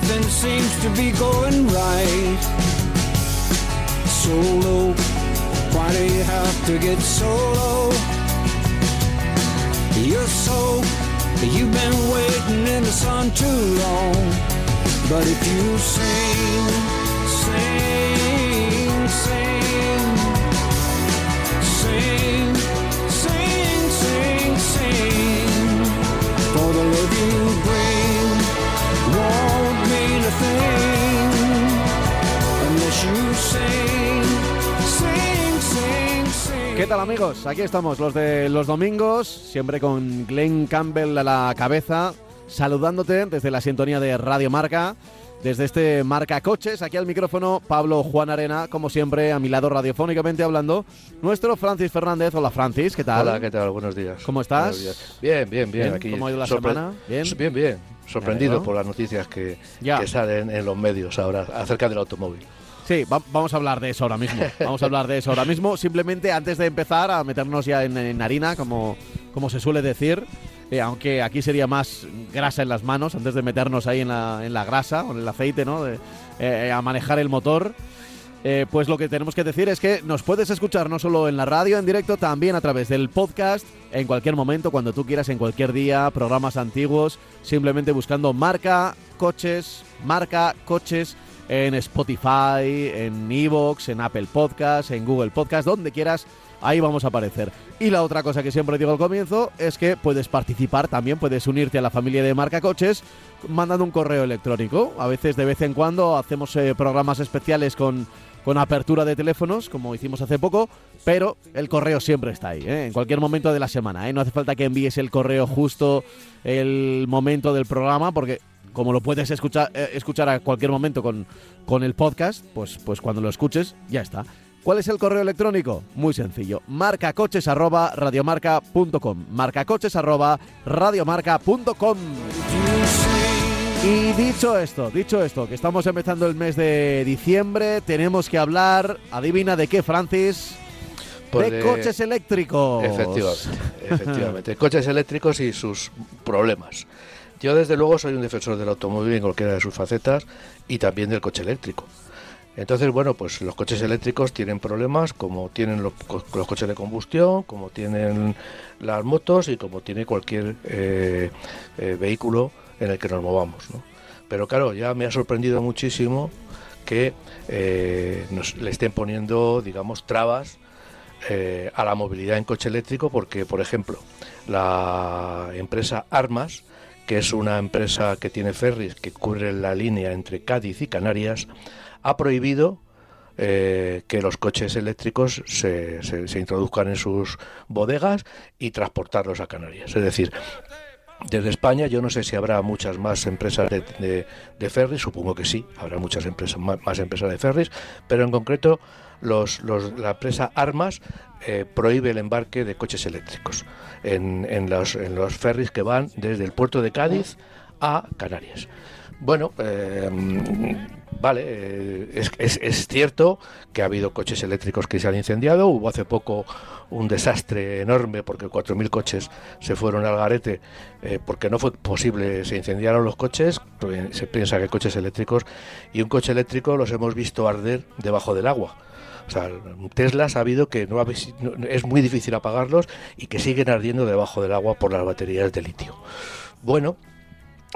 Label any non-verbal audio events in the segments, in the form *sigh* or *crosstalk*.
nothing seems to be going right. So low, why do you have to get so low? You're so, you've been waiting in the sun too long. But if you sing, sing, sing, sing, sing, sing, sing, for the love you bring ¿Qué tal amigos? Aquí estamos, los de los domingos, siempre con Glenn Campbell a la cabeza, saludándote desde la sintonía de Radio Marca, desde este Marca Coches, aquí al micrófono Pablo Juan Arena, como siempre, a mi lado radiofónicamente hablando, nuestro Francis Fernández. Hola Francis, ¿qué tal? Hola, ¿qué tal? Buenos días. ¿Cómo estás? Días. Bien, bien, bien. Bien, Aquí ¿cómo ha ido la sorpre- semana? Bien. Bien, bien. Sorprendido por las noticias que salen en los medios ahora acerca del automóvil. Sí, va- vamos a hablar de eso ahora mismo. *laughs* Vamos a hablar de eso ahora mismo. Simplemente antes de empezar a meternos ya en, en harina, como, como se suele decir, eh, aunque aquí sería más grasa en las manos, antes de meternos ahí en la, en la grasa o en el aceite, ¿no? De, eh, a manejar el motor. eh, pues lo que tenemos que decir es que nos puedes escuchar no solo en la radio en directo, también a través del podcast, en cualquier momento, cuando tú quieras, en cualquier día, programas antiguos, simplemente buscando marca coches, marca coches en Spotify, en Evox, en Apple Podcast, en Google Podcast, donde quieras, ahí vamos a aparecer. Y la otra cosa que siempre digo al comienzo es que puedes participar también, puedes unirte a la familia de Marca Coches mandando un correo electrónico. A veces, de vez en cuando, hacemos eh, programas especiales con, con apertura de teléfonos, como hicimos hace poco, pero el correo siempre está ahí, ¿eh? en cualquier momento de la semana. ¿eh? No hace falta que envíes el correo justo el momento del programa, porque como lo puedes escuchar, eh, escuchar a cualquier momento con, con el podcast, pues, pues cuando lo escuches, ya está. ¿Cuál es el correo electrónico? Muy sencillo. marcacoches arroba radiomarca.com. Marcacoches arroba radiomarca.com. Y dicho esto, dicho esto, que estamos empezando el mes de diciembre, tenemos que hablar, adivina de qué, Francis, Pues de, de- coches eléctricos. Efectivamente, efectivamente. Coches eléctricos y sus problemas. Yo, desde luego, soy un defensor del automóvil en cualquiera de sus facetas y también del coche eléctrico. Entonces, bueno, pues los coches eléctricos tienen problemas como tienen los, co- los coches de combustión, como tienen las motos y como tiene cualquier eh, eh, vehículo en el que nos movamos. Pero claro, ya me ha sorprendido muchísimo que eh, nos le estén poniendo, digamos, trabas a la movilidad en coche eléctrico porque, por ejemplo, la empresa Armas, que es una empresa que tiene ferries que cubre la línea entre Cádiz y Canarias, ha prohibido eh, que los coches eléctricos se, se- introduzcan en sus bodegas y transportarlos a Canarias. Es decir, desde España yo no sé si habrá muchas más empresas de, de, de ferries, supongo que sí, habrá muchas empresas más, más empresas de ferries, pero en concreto los, los- la empresa Armas eh, prohíbe el embarque de coches eléctricos en, en los, en los ferries que van desde el puerto de Cádiz a Canarias. Bueno, eh, vale, eh, es, cierto que ha habido coches eléctricos que se han incendiado. Hubo hace poco un desastre enorme porque 4.000 coches se fueron al garete porque no fue posible, se incendiaron los coches. Se piensa que coches eléctricos y un coche eléctrico los hemos visto arder debajo del agua. O sea, Tesla ha sabido que no, es muy difícil apagarlos y que siguen ardiendo debajo del agua por las baterías de litio. Bueno,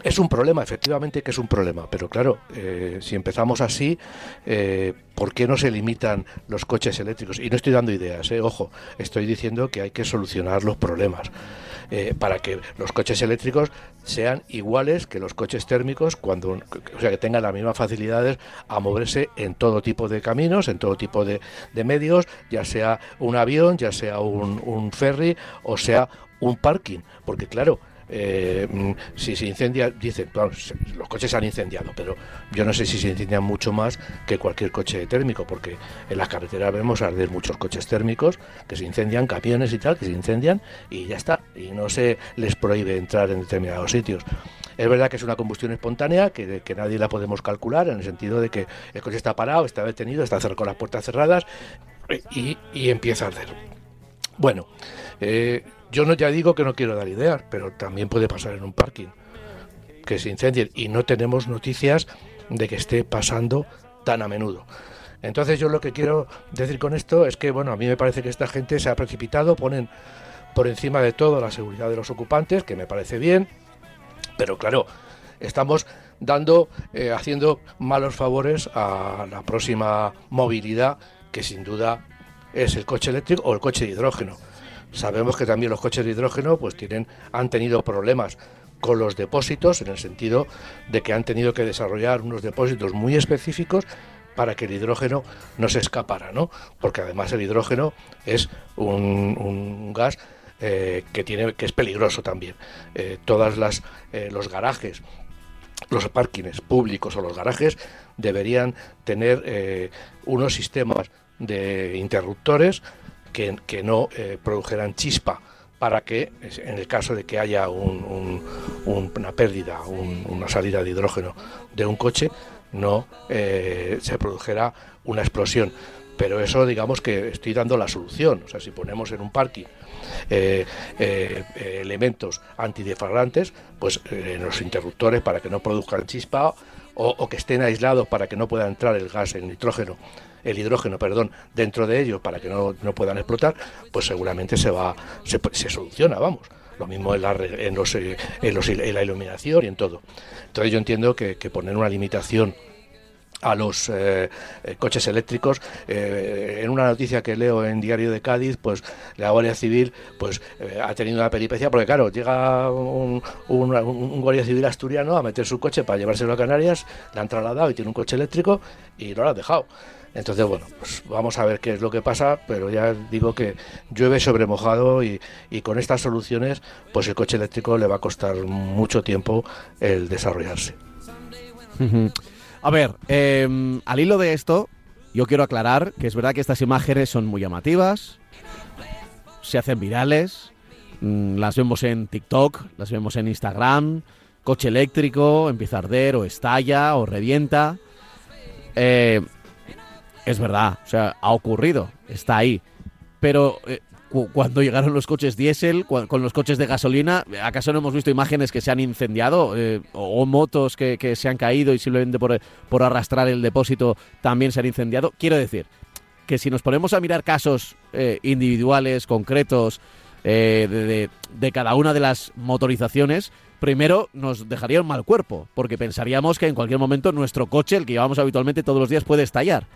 es un problema, efectivamente que es un problema, pero claro, eh, si empezamos así, eh, ¿por qué no se limitan los coches eléctricos? Y no estoy dando ideas, eh, ojo, estoy diciendo que hay que solucionar los problemas eh, para que los coches eléctricos sean iguales que los coches térmicos, cuando, o sea, que tengan las mismas facilidades a moverse en todo tipo de caminos, en todo tipo de, de medios, ya sea un avión, ya sea un, un ferry o sea un parking, porque claro, eh, mm, si se incendia, dicen, los coches han incendiado, pero yo no sé si se incendian mucho más que cualquier coche térmico, porque en las carreteras vemos arder muchos coches térmicos que se incendian, camiones y tal, que se incendian y ya está, y no se les prohíbe entrar en determinados sitios. Es verdad que es una combustión espontánea, que, que nadie la podemos calcular, en el sentido de que el coche está parado, está detenido, está con las puertas cerradas y, y empieza a arder. Bueno, eh, Yo no ya digo que no quiero dar ideas, pero también puede pasar en un parking que se incendien y no tenemos noticias de que esté pasando tan a menudo. Entonces yo lo que quiero decir con esto es que, bueno, a mí me parece que esta gente se ha precipitado, ponen por encima de todo la seguridad de los ocupantes, que me parece bien, pero claro, estamos dando, eh, haciendo malos favores a la próxima movilidad, que sin duda es el coche eléctrico o el coche de hidrógeno. Sabemos que también los coches de hidrógeno pues tienen, han tenido problemas con los depósitos, en el sentido de que han tenido que desarrollar unos depósitos muy específicos para que el hidrógeno no se escapara, ¿no? Porque además el hidrógeno es un, gas eh, que tiene que es peligroso también. Eh, todas las eh, los garajes, los parkings públicos o los garajes deberían tener unos sistemas de interruptores que, no produjeran chispa para que, en el caso de que haya una pérdida, una salida de hidrógeno de un coche, no eh, se produjera una explosión. Pero eso, digamos que estoy dando la solución. O sea, si ponemos en un parking eh, eh, elementos antideflagrantes, pues en los interruptores para que no produzcan chispa o, que estén aislados para que no pueda entrar el gas, el nitrógeno el hidrógeno, perdón, dentro de ellos para que no, no puedan explotar, pues seguramente se va, se, se soluciona, vamos. Lo mismo en la, en, los, en, los, en la iluminación y en todo. Entonces yo entiendo que, poner una limitación a los eh, eh, coches eléctricos. Eh, en una noticia que leo en Diario de Cádiz, pues la Guardia Civil pues ha tenido una peripecia, porque claro, llega un, un, Guardia Civil asturiano a meter su coche para llevárselo a Canarias, le han trasladado y tiene un coche eléctrico y no lo ha dejado. Entonces, bueno, pues vamos a ver qué es lo que pasa, pero ya digo que llueve sobre mojado y, y con estas soluciones, pues el coche eléctrico le va a costar mucho tiempo el desarrollarse. A ver, eh, al hilo de esto, yo quiero aclarar que es verdad que estas imágenes son muy llamativas, se hacen virales, mmm, las vemos en TikTok, las vemos en Instagram, coche eléctrico, empieza a arder o estalla o revienta. Eh, es verdad, o sea, ha ocurrido, está ahí. Pero eh, cuando llegaron los coches diésel, con los coches de gasolina, ¿acaso no hemos visto imágenes que se han incendiado eh, o, motos que, se han caído y simplemente por, por arrastrar el depósito también se han incendiado? Quiero decir que si nos ponemos a mirar casos eh, individuales, concretos, de, de, cada una de las motorizaciones, primero nos dejaría un mal cuerpo, porque pensaríamos que en cualquier momento nuestro coche, el que llevamos habitualmente todos los días, puede estallar,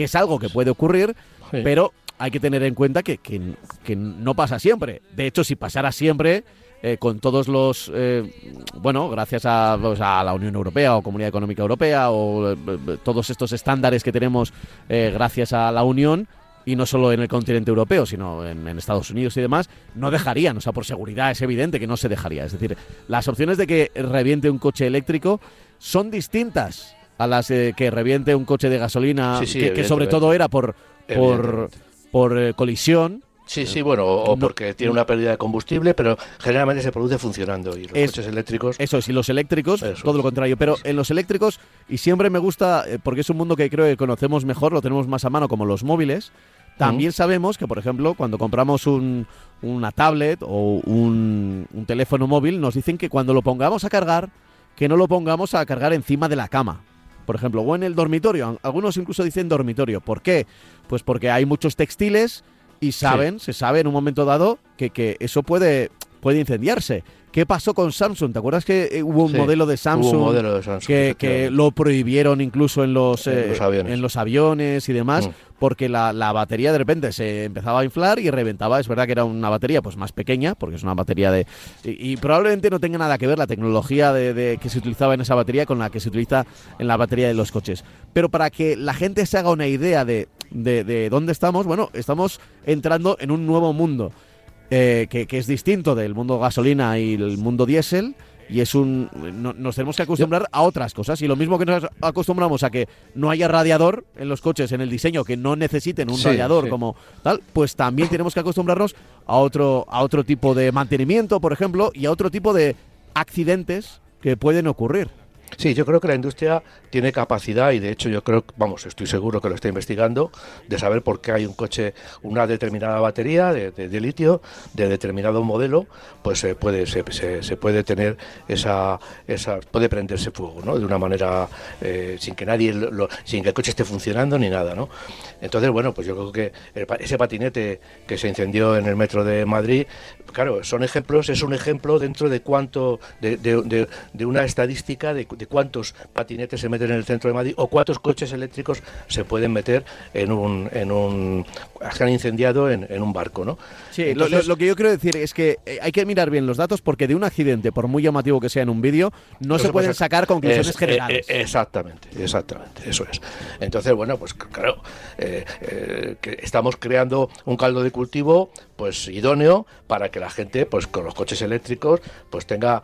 que es algo que puede ocurrir, sí. pero hay que tener en cuenta que, que, que, no pasa siempre. De hecho, si pasara siempre, eh, con todos los, eh, bueno, gracias a, pues, a, la Unión Europea o Comunidad Económica Europea o eh, todos estos estándares que tenemos gracias a la Unión, y no solo en el continente europeo, sino en, en, Estados Unidos y demás, no dejarían, o sea, por seguridad es evidente que no se dejaría. Es decir, las opciones de que reviente un coche eléctrico son distintas a las eh, que reviente un coche de gasolina, sí, sí, que, que, sobre todo era por... por por eh, colisión. Sí, sí, bueno, o porque tiene una pérdida de combustible, pero generalmente se produce funcionando. Y los es, coches eléctricos. Eso es, y los eléctricos, eso. todo lo contrario. Pero en los eléctricos, y siempre me gusta, eh, porque es un mundo que creo que conocemos mejor, lo tenemos más a mano, como los móviles. También uh -huh. sabemos que, por ejemplo, cuando compramos un, una tablet o un, un teléfono móvil, nos dicen que cuando lo pongamos a cargar, que no lo pongamos a cargar encima de la cama por ejemplo, o en el dormitorio. Algunos incluso dicen dormitorio. ¿Por qué? Pues porque hay muchos textiles y saben, sí. se sabe en un momento dado que, que eso puede, puede incendiarse. ¿Qué pasó con Samsung? ¿Te acuerdas que eh, hubo un sí, modelo de Samsung, modelo de Samsung que, que, lo prohibieron incluso en los, en, eh, los aviones. en los, aviones. y demás? Mm. Porque la, la, batería de repente se empezaba a inflar y reventaba. Es verdad que era una batería pues más pequeña, porque es una batería de... Y, y probablemente no tenga nada que ver la tecnología de, de, que se utilizaba en esa batería con la que se utiliza en la batería de los coches. Pero para que la gente se haga una idea de, de, de dónde estamos, bueno, estamos entrando en un nuevo mundo eh, que, que, es distinto del mundo gasolina y el mundo diésel. Y es un. No, nos tenemos que acostumbrar a otras cosas. Y lo mismo que nos acostumbramos a que no haya radiador en los coches, en el diseño, que no necesiten un sí, radiador sí. como tal, pues también tenemos que acostumbrarnos a otro, a otro tipo de mantenimiento, por ejemplo, y a otro tipo de accidentes que pueden ocurrir. Sí, yo creo que la industria tiene capacidad y de hecho yo creo, vamos, estoy seguro que lo está investigando, de saber por qué hay un coche, una determinada batería de, litio, de determinado modelo, pues se puede, se, se, puede tener esa, esa, puede prenderse fuego, ¿no? De una manera eh, sin que nadie, lo, sin que el coche esté funcionando ni nada, ¿no? Entonces, bueno, pues yo creo que ese patinete que se incendió en el metro de Madrid, claro, son ejemplos, es un ejemplo dentro de cuánto, de, de, de una estadística de, cuántos patinetes se meten en el centro de Madrid o cuántos coches eléctricos se pueden meter en un, en un, se han incendiado en, en un barco, ¿no? Sí, lo, que yo quiero decir es que eh, hay que mirar bien los datos porque de un accidente, por muy llamativo que sea en un vídeo, no, se, pueden sacar conclusiones generales. Eh, exactamente, exactamente, eso es. Entonces, bueno, pues claro, eh, que estamos creando un caldo de cultivo pues idóneo para que la gente pues con los coches eléctricos pues tenga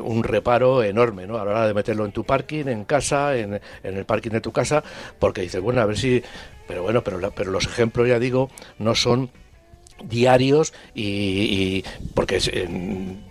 un reparo enorme ¿no? a la hora de meterlo en tu parking en casa en, en el parking de tu casa porque dices bueno a ver si pero bueno pero, pero los ejemplos ya digo no son diarios y, porque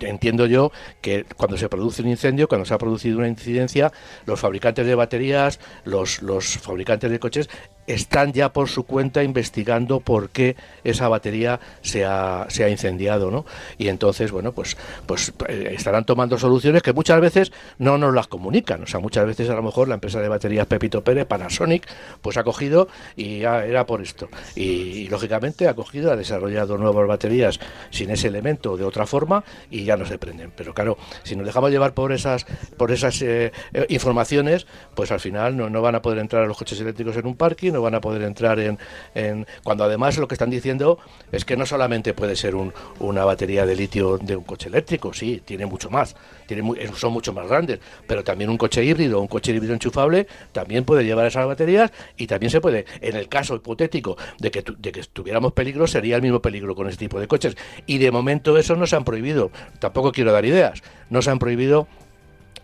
entiendo yo que cuando se produce un incendio, cuando se ha producido una incidencia, los fabricantes de baterías, los, los fabricantes de coches están ya por su cuenta investigando por qué esa batería se ha, se ha incendiado, ¿no? Y entonces, bueno, pues, pues eh, estarán tomando soluciones que muchas veces no nos las comunican. O sea, muchas veces a lo mejor la empresa de baterías Pepito Pérez, Panasonic, pues ha cogido y ya era por esto. Y, lógicamente ha cogido, ha desarrollado nuevas baterías sin ese elemento de otra forma y ya no se prenden. Pero claro, si nos dejamos llevar por esas, por esas eh, eh, informaciones, pues al final no, no van a poder entrar los coches eléctricos en un parking no van a poder entrar en, en, Cuando además lo que están diciendo es que no solamente puede ser un, una batería de litio de un coche eléctrico, sí, tiene mucho más, tiene son mucho más grandes, pero también un coche híbrido, un coche híbrido enchufable, también puede llevar esas baterías y también se puede, en el caso hipotético de que, de que tuviéramos peligro, sería el mismo peligro con este tipo de coches. Y de momento eso no se han prohibido, tampoco quiero dar ideas, no se han prohibido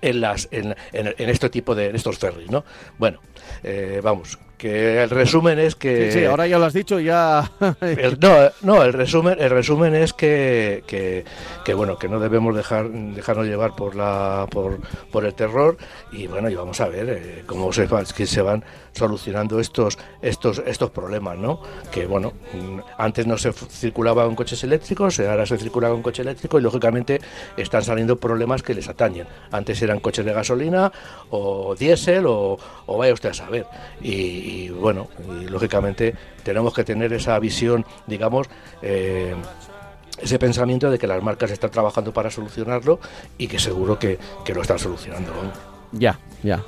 en las en, en, este tipo de en estos ferries, ¿no? Bueno, eh, vamos, que el resumen es que sí, ahora ya lo has dicho ya *laughs* no no el resumen el resumen es que, que, bueno que no debemos dejar dejarnos llevar por la por, por el terror y bueno y vamos a ver eh, cómo se, que se van solucionando estos estos estos problemas no que bueno mm, antes no se circulaba con coches eléctricos ahora se circula con coche eléctrico y lógicamente están saliendo problemas que les atañen. Antes eran coches de gasolina o diésel o, o vaya usted a saber. Y y bueno, y lógicamente tenemos que tener esa visión, digamos, eh, ese pensamiento de que las marcas están trabajando para solucionarlo y que seguro que, lo están solucionando. Ya, ya.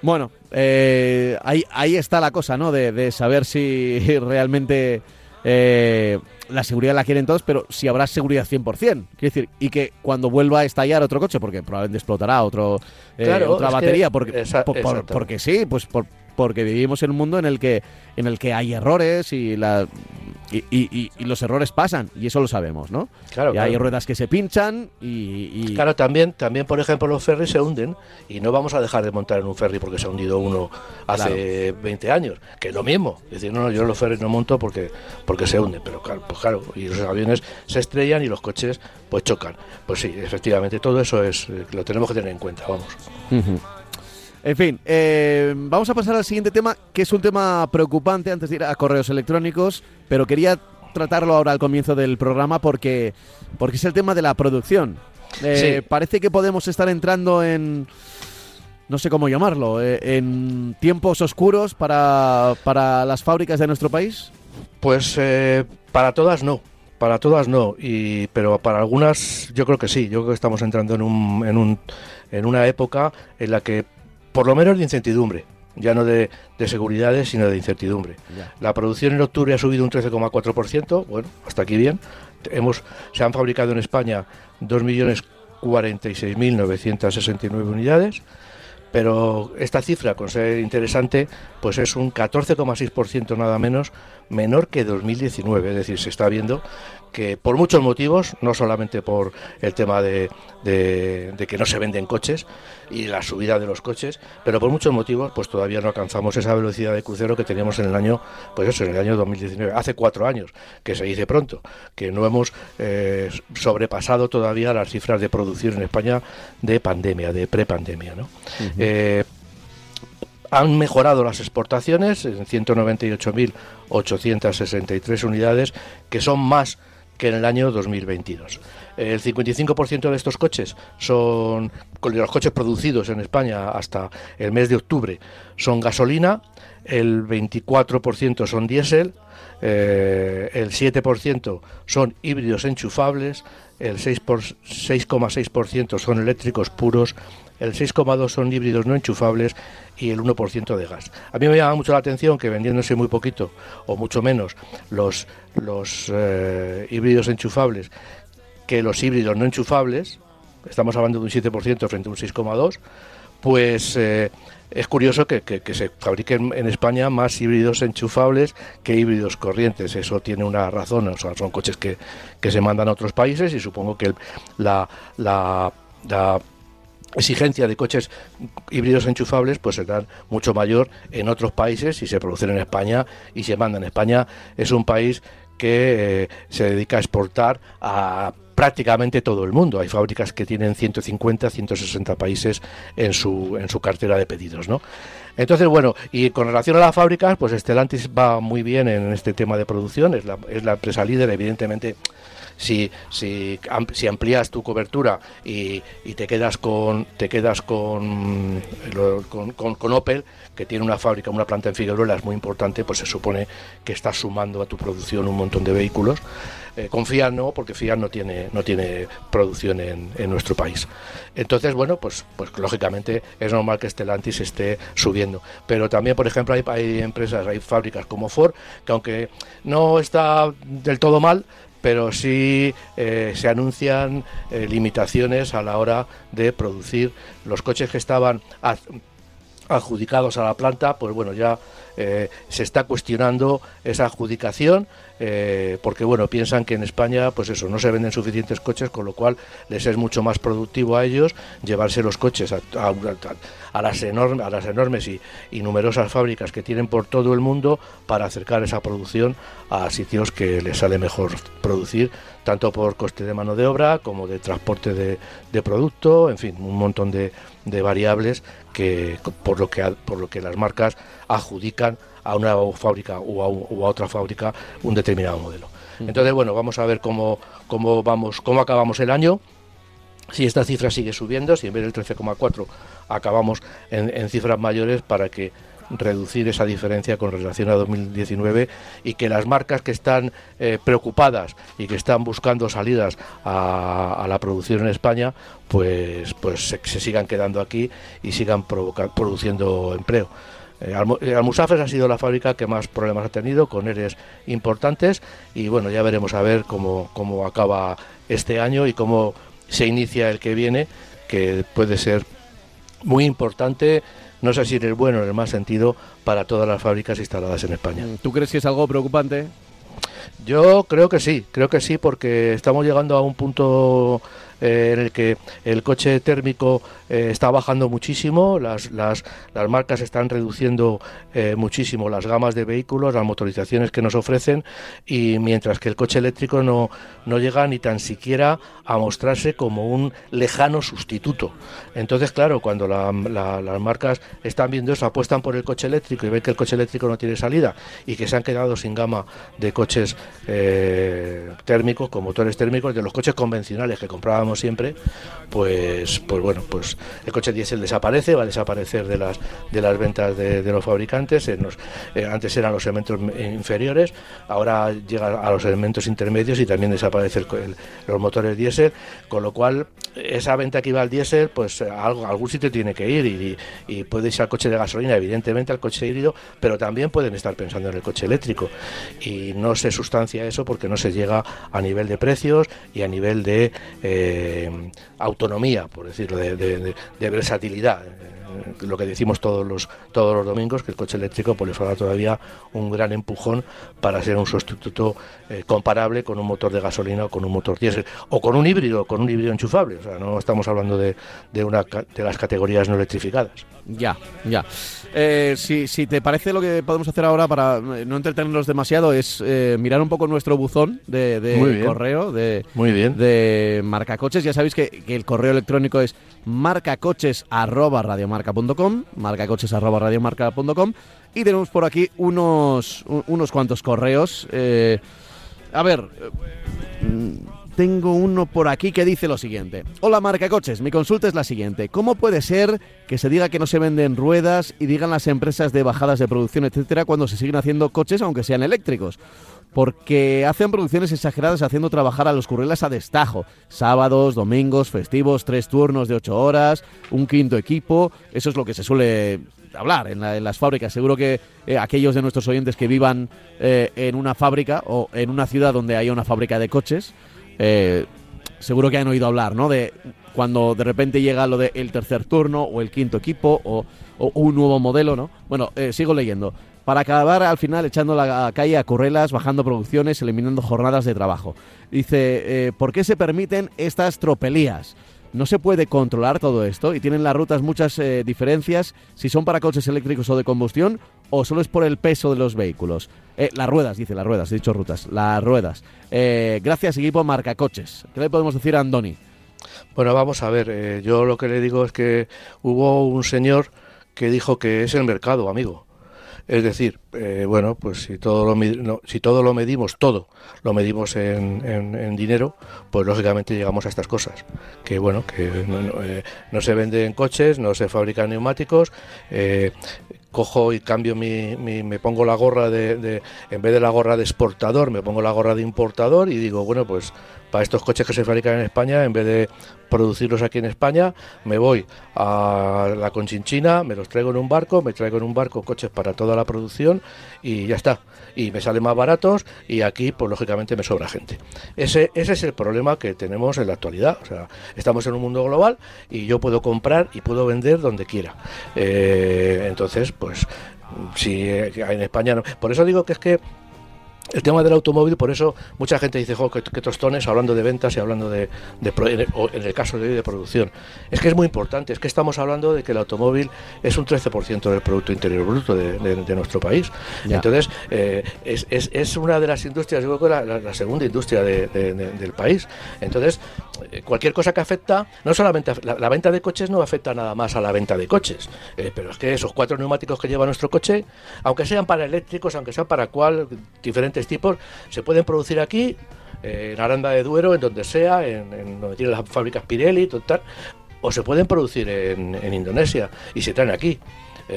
Bueno, eh, ahí, ahí está la cosa, ¿no? De, saber si *laughs* realmente eh, la seguridad la quieren todos, pero si habrá seguridad 100%. Quiero decir, y que cuando vuelva a estallar otro coche, porque probablemente explotará otro, otra batería, porque, porque sí, pues por, porque vivimos en un mundo en el que, en el que hay errores y, la, y, los errores pasan, y eso lo sabemos, ¿no? Claro, y hay ruedas que se pinchan y, Claro, también, también, por ejemplo, los ferries se hunden y no vamos a dejar de montar en un ferry porque se ha hundido uno hace 20 años, que es lo mismo. Es decir, no, yo los ferries no monto porque, porque se hunden, pero claro, pues claro, y los aviones se estrellan y los coches pues chocan. Pues sí, efectivamente, todo eso es lo tenemos que tener en cuenta, vamos. En fin, eh, vamos a pasar al siguiente tema, que es un tema preocupante antes de ir a correos electrónicos, pero quería tratarlo ahora al comienzo del programa porque, porque es el tema de la producción. Eh, parece que podemos estar entrando en, no sé cómo llamarlo, eh, en tiempos oscuros para, para, las fábricas de nuestro país. Pues para todas no. Para todas no, y, pero para algunas yo creo que sí. Yo creo que estamos entrando en, un, en, un, en una época en la que por lo menos de incertidumbre, ya no de, seguridades, sino de incertidumbre. La producción en octubre ha subido un 13,4%, bueno, hasta aquí bien. Hemos, se han fabricado en España 2.046.969 unidades, pero esta cifra, con ser interesante, pues es un 14,6% nada menos menor que 2019. Es decir, se está viendo que por muchos motivos, no solamente por el tema de, de, que no se venden coches y la subida de los coches, pero por muchos motivos, pues todavía no alcanzamos esa velocidad de crucero que teníamos en el año, pues eso, en el año 2019, hace cuatro años, que se dice pronto, que no hemos eh, sobrepasado todavía las cifras de producción en España de pandemia, de prepandemia, ¿no? Han mejorado las exportaciones en 198.863 unidades, que son más que en el año 2022. El 55% de estos coches son, los coches producidos en España hasta el mes de octubre, son gasolina, el 24% son diésel, eh, el 7% son híbridos enchufables, el 6,6% son eléctricos puros, el 6,2% son híbridos no enchufables y el 1% de gas. A mí me llama mucho la atención que vendiéndose muy poquito o mucho menos los, los eh, híbridos enchufables que los híbridos no enchufables, estamos hablando de un 7% frente a un 6,2%, pues eh, es curioso que, se fabriquen en España más híbridos enchufables que híbridos corrientes. Eso tiene una razón, o son coches que, se mandan a otros países y supongo que la, la exigencia de coches híbridos enchufables pues será mucho mayor en otros países si se producen en España y se mandan. España es un país que eh, se dedica a exportar a prácticamente todo el mundo. Hay fábricas que tienen 150, 160 países en su, en su cartera de pedidos, ¿no? Entonces, bueno, y con relación a las fábricas, pues Stellantis va muy bien en este tema de producción, es la, es la empresa líder, evidentemente si, si, amplías tu cobertura y, te quedas con te quedas con, con, Opel, que tiene una fábrica, una planta en Figueroa, es muy importante, pues se supone que estás sumando a tu producción un montón de vehículos. Eh, con Fiat no, porque Fiat no tiene, no tiene producción en, en, nuestro país. Entonces, bueno, pues, pues lógicamente es normal que Stellantis esté subiendo. Pero también, por ejemplo, hay, hay empresas, hay fábricas como Ford, que aunque no está del todo mal, pero sí eh, se anuncian eh, limitaciones a la hora de producir los coches que estaban adjudicados a la planta, pues bueno, ya eh, se está cuestionando esa adjudicación eh, porque bueno piensan que en España pues eso no se venden suficientes coches con lo cual les es mucho más productivo a ellos llevarse los coches a, las enormes a las enormes y, numerosas fábricas que tienen por todo el mundo para acercar esa producción a sitios que les sale mejor producir tanto por coste de mano de obra como de transporte de, de producto en fin un montón de, de variables que por lo que por lo que las marcas adjudican a una fábrica o a, otra fábrica un determinado modelo. Entonces, bueno, vamos a ver cómo, cómo vamos, cómo acabamos el año. Si esta cifra sigue subiendo, si en vez del 13,4 acabamos en cifras mayores para que reducir esa diferencia con relación a 2019 y que las marcas que están eh, preocupadas y que están buscando salidas a, la producción en España, pues, pues se, sigan quedando aquí y sigan produciendo empleo. Eh, eh, Almusafes ha sido la fábrica que más problemas ha tenido, con ERES importantes, y bueno, ya veremos a ver cómo, cómo acaba este año y cómo se inicia el que viene, que puede ser muy importante no sé si en el bueno o en el más sentido para todas las fábricas instaladas en España. ¿Tú crees que es algo preocupante? Yo creo que sí, creo que sí, porque estamos llegando a un punto eh, en el que el coche térmico eh, está bajando muchísimo, las, las, las marcas están reduciendo eh, muchísimo las gamas de vehículos, las motorizaciones que nos ofrecen, y mientras que el coche eléctrico no, no llega ni tan siquiera a mostrarse como un lejano sustituto. Entonces, claro, cuando las marcas están viendo eso, apuestan por el coche eléctrico y ven que el coche eléctrico no tiene salida y que se han quedado sin gama de coches térmicos, con motores térmicos, de los coches convencionales que comprábamos siempre, pues, pues bueno, pues el coche diésel desaparece, va a desaparecer de las, de las ventas de, los fabricantes. Eh, antes eran los elementos inferiores, ahora llega a los elementos intermedios y también desaparece los motores diésel, con lo cual esa venta que iba al diésel, pues a, algún sitio tiene que ir y, y, puede irse al coche de gasolina, evidentemente al coche híbrido, pero también pueden estar pensando en el coche eléctrico. Y no se sustancia eso porque no se llega a nivel de precios y a nivel de... Eh, autonomía, por decirlo, de, versatilidad. Lo que decimos todos los todos los domingos, que el coche eléctrico pues le falta todavía un gran empujón para ser un sustituto eh, comparable con un motor de gasolina o con un motor diésel o con un híbrido, con un híbrido enchufable. O sea, no estamos hablando de, de una de las categorías no electrificadas. Ya, ya. Eh, si, si, te parece lo que podemos hacer ahora para eh, no entretenernos demasiado es eh, mirar un poco nuestro buzón de, correo de, Muy bien. de marcacoches. Ya sabéis que, el correo electrónico es marcacoches@radiomarca.com, marcacoches@radiomarca.com y tenemos por aquí unos unos cuantos correos. a ver tengo uno por aquí que dice lo siguiente. Hola marca coches, mi consulta es la siguiente. ¿Cómo puede ser que se diga que no se venden ruedas y digan las empresas de bajadas de producción, etcétera, cuando se siguen haciendo coches aunque sean eléctricos? Porque hacen producciones exageradas haciendo trabajar a los currelas a destajo. Sábados, domingos, festivos, tres turnos de ocho horas, un quinto equipo. Eso es lo que se suele hablar en, las fábricas. Seguro que eh, aquellos de nuestros oyentes que vivan eh, en una fábrica o en una ciudad donde haya una fábrica de coches, eh, seguro que han oído hablar, ¿no? De cuando de repente llega lo del tercer turno o el quinto equipo o, un nuevo modelo, ¿no? Bueno, eh, sigo leyendo. Para acabar al final echando la calle a correlas, bajando producciones, eliminando jornadas de trabajo. Dice, eh, ¿por qué se permiten estas tropelías? ¿No se puede controlar todo esto? ¿Y tienen las rutas muchas diferencias si son para coches eléctricos o de combustión o solo es por el peso de los vehículos? Eh, las ruedas, dice, las ruedas, he dicho rutas, las ruedas. Eh, gracias, equipo Marca Coches. ¿Qué le podemos decir a Andoni? Bueno, vamos a ver, eh, yo lo que le digo es que hubo un señor que dijo que es el mercado, amigo. Es decir, bueno, pues si todo lo, si todo lo medimos, todo lo medimos en, dinero, pues lógicamente llegamos a estas cosas. Que bueno, que no, se venden coches, no se fabrican neumáticos, cojo y cambio mi, me pongo la gorra de, de, en vez de la gorra de exportador, me pongo la gorra de importador y digo, bueno, pues para estos coches que se fabrican en España, en vez de producirlos aquí en España, me voy a la Conchinchina, me los traigo en un barco, me traigo en un barco coches para toda la producción y ya está. Y me salen más baratos y aquí, pues lógicamente me sobra gente. Ese, ese es el problema que tenemos en la actualidad. O sea, estamos en un mundo global y yo puedo comprar y puedo vender donde quiera. Eh, entonces, pues si en España no. Por eso digo que es que el tema del automóvil, por eso mucha gente dice, jo, qué, tostones, hablando de ventas y hablando de, en el caso de hoy, de producción. Es que es muy importante, es que estamos hablando de que el automóvil es un 13% del Producto Interior Bruto de, nuestro país. Entonces, eh, es, una de las industrias, yo creo que la, la segunda industria del país. Entonces, eh, cualquier cosa que afecta, no solamente la, venta de coches no afecta nada más a la venta de coches, eh, pero es que esos cuatro neumáticos que lleva nuestro coche, aunque sean para eléctricos, aunque sean para cual, diferentes tipos, se pueden producir aquí, eh, en Aranda de Duero, en donde sea, en, donde tienen las fábricas Pirelli, total, o se pueden producir en, en Indonesia y se traen aquí,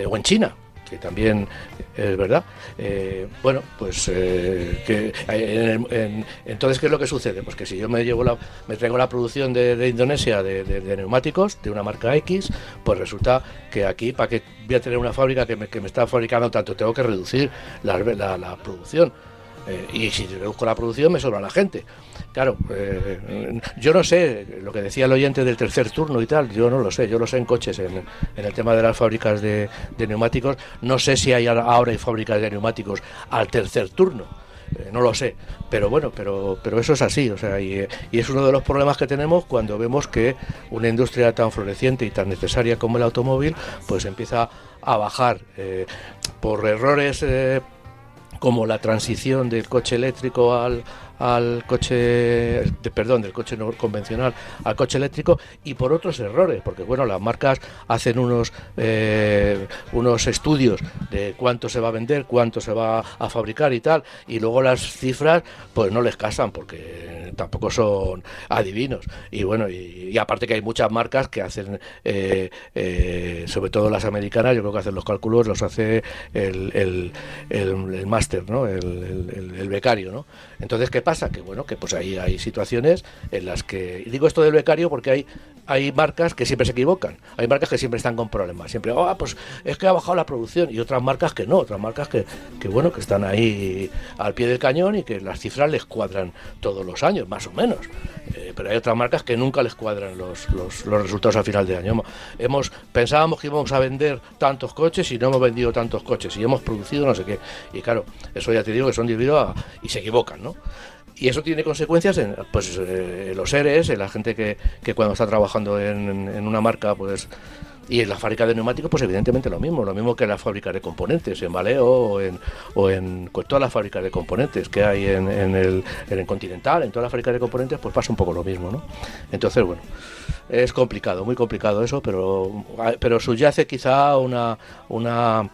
o en China que también es verdad. Eh, bueno, pues eh, que entonces qué es lo que sucede, pues que si yo me llevo la, me traigo la producción de, Indonesia de, neumáticos de una marca X, pues resulta que aquí para que voy a tener una fábrica que me, que me está fabricando tanto tengo que reducir la, la producción. Eh, y si reduzco la producción me sobra la gente. Claro, eh, yo no sé lo que decía el oyente del tercer turno y tal, yo no lo sé, yo lo sé en coches, en, el tema de las fábricas de, neumáticos, no sé si hay ahora hay fábricas de neumáticos al tercer turno. Eh, no lo sé, pero bueno, pero, pero eso es así, o sea, y, es uno de los problemas que tenemos cuando vemos que una industria tan floreciente y tan necesaria como el automóvil, pues empieza a bajar por errores como la transición del coche eléctrico al, al coche, perdón, del coche no convencional al coche eléctrico y por otros errores, porque bueno, las marcas hacen unos, eh, unos estudios de cuánto se va a vender, cuánto se va a fabricar y tal, y luego las cifras pues no les casan porque tampoco son adivinos. Y bueno, y, aparte que hay muchas marcas que hacen, eh, eh, sobre todo las americanas, yo creo que hacen los cálculos, los hace el, el, el, máster, ¿no? El, el, becario, ¿no? Entonces, ¿qué pasa? Que bueno, que pues ahí hay situaciones en las que, digo esto del becario porque hay hay marcas que siempre se equivocan, hay marcas que siempre están con problemas, siempre, oh, pues es que ha bajado la producción, y otras marcas que no, otras marcas que, que bueno, que están ahí al pie del cañón y que las cifras les cuadran todos los años, más o menos. Eh, pero hay otras marcas que nunca les cuadran los, los, los, resultados al final de año. Hemos, pensábamos que íbamos a vender tantos coches y no hemos vendido tantos coches y hemos producido no sé qué. Y claro, eso ya te digo que son debido a... y se equivocan, ¿no? Y eso tiene consecuencias en pues eh, los seres, en la gente que, que cuando está trabajando en, en, una marca, pues y en la fábrica de neumáticos, pues evidentemente lo mismo, lo mismo que en la fábrica de componentes, en Valeo o en, o en todas las fábricas de componentes que hay en, en, el, en el Continental, en todas las fábricas de componentes, pues pasa un poco lo mismo, ¿no? Entonces, bueno, es complicado, muy complicado eso, pero, pero subyace quizá una, una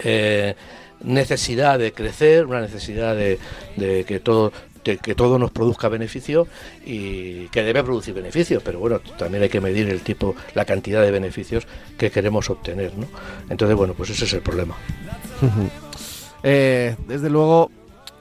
eh, necesidad de crecer, una necesidad de, de que todo que todo nos produzca beneficio y que debe producir beneficios, pero bueno, también hay que medir el tipo, la cantidad de beneficios que queremos obtener, ¿no? Entonces, bueno, pues ese es el problema. eh, desde luego,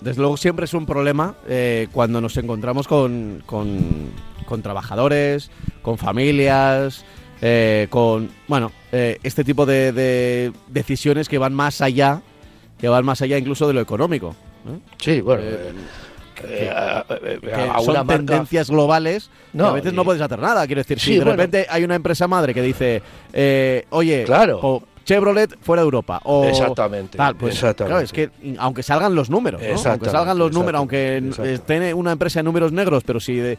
desde luego siempre es un problema eh, cuando nos encontramos con, con, con trabajadores, con familias, eh, con, bueno, eh, este tipo de, de, decisiones que van más allá, que van más allá incluso de lo económico. ¿eh? Sí, bueno. Que, que son marca... tendencias globales no, a veces y... no puedes hacer nada. Quiero decir, sí, si de bueno. repente hay una empresa madre que dice, eh, oye, claro. o Chevrolet fuera de Europa. O exactamente. Tal, pues, exactamente. Claro, es que aunque salgan los números, ¿no? aunque salgan los números, aunque esté una empresa en números negros, pero si de,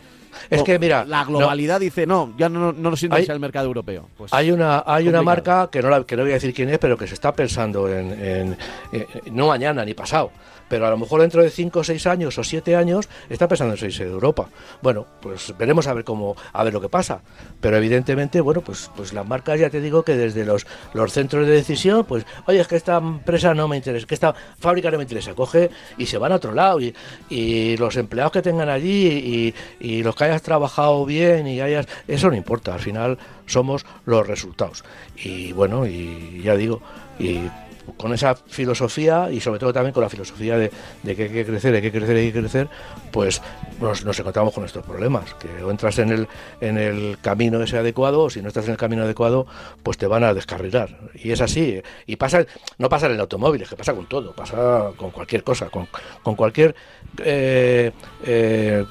es que mira, la globalidad no, dice no, ya no, no nos interesa el mercado europeo. Pues hay una hay una marca que no, la, que no voy a decir quién es, pero que se está pensando en, en, en no mañana ni pasado pero a lo mejor dentro de 5 o 6 años o 7 años está pensando en irse de Europa. Bueno, pues veremos a ver cómo a ver lo que pasa, pero evidentemente, bueno, pues pues las marcas ya te digo que desde los los centros de decisión, pues, oye, es que esta empresa no me interesa, que esta fábrica no me interesa, coge y se van a otro lado y, y los empleados que tengan allí y, y los que hayas trabajado bien y hayas eso no importa, al final somos los resultados. Y bueno, y ya digo, y con esa filosofía y sobre todo también con la filosofía de, de, que hay que crecer, hay que crecer, hay que crecer, pues nos, nos, encontramos con estos problemas, que o entras en el, en el camino ese adecuado o si no estás en el camino adecuado, pues te van a descarrilar. Y es así. Y pasa, no pasa en el automóvil, es que pasa con todo, pasa con cualquier cosa, con, con cualquier eh, eh,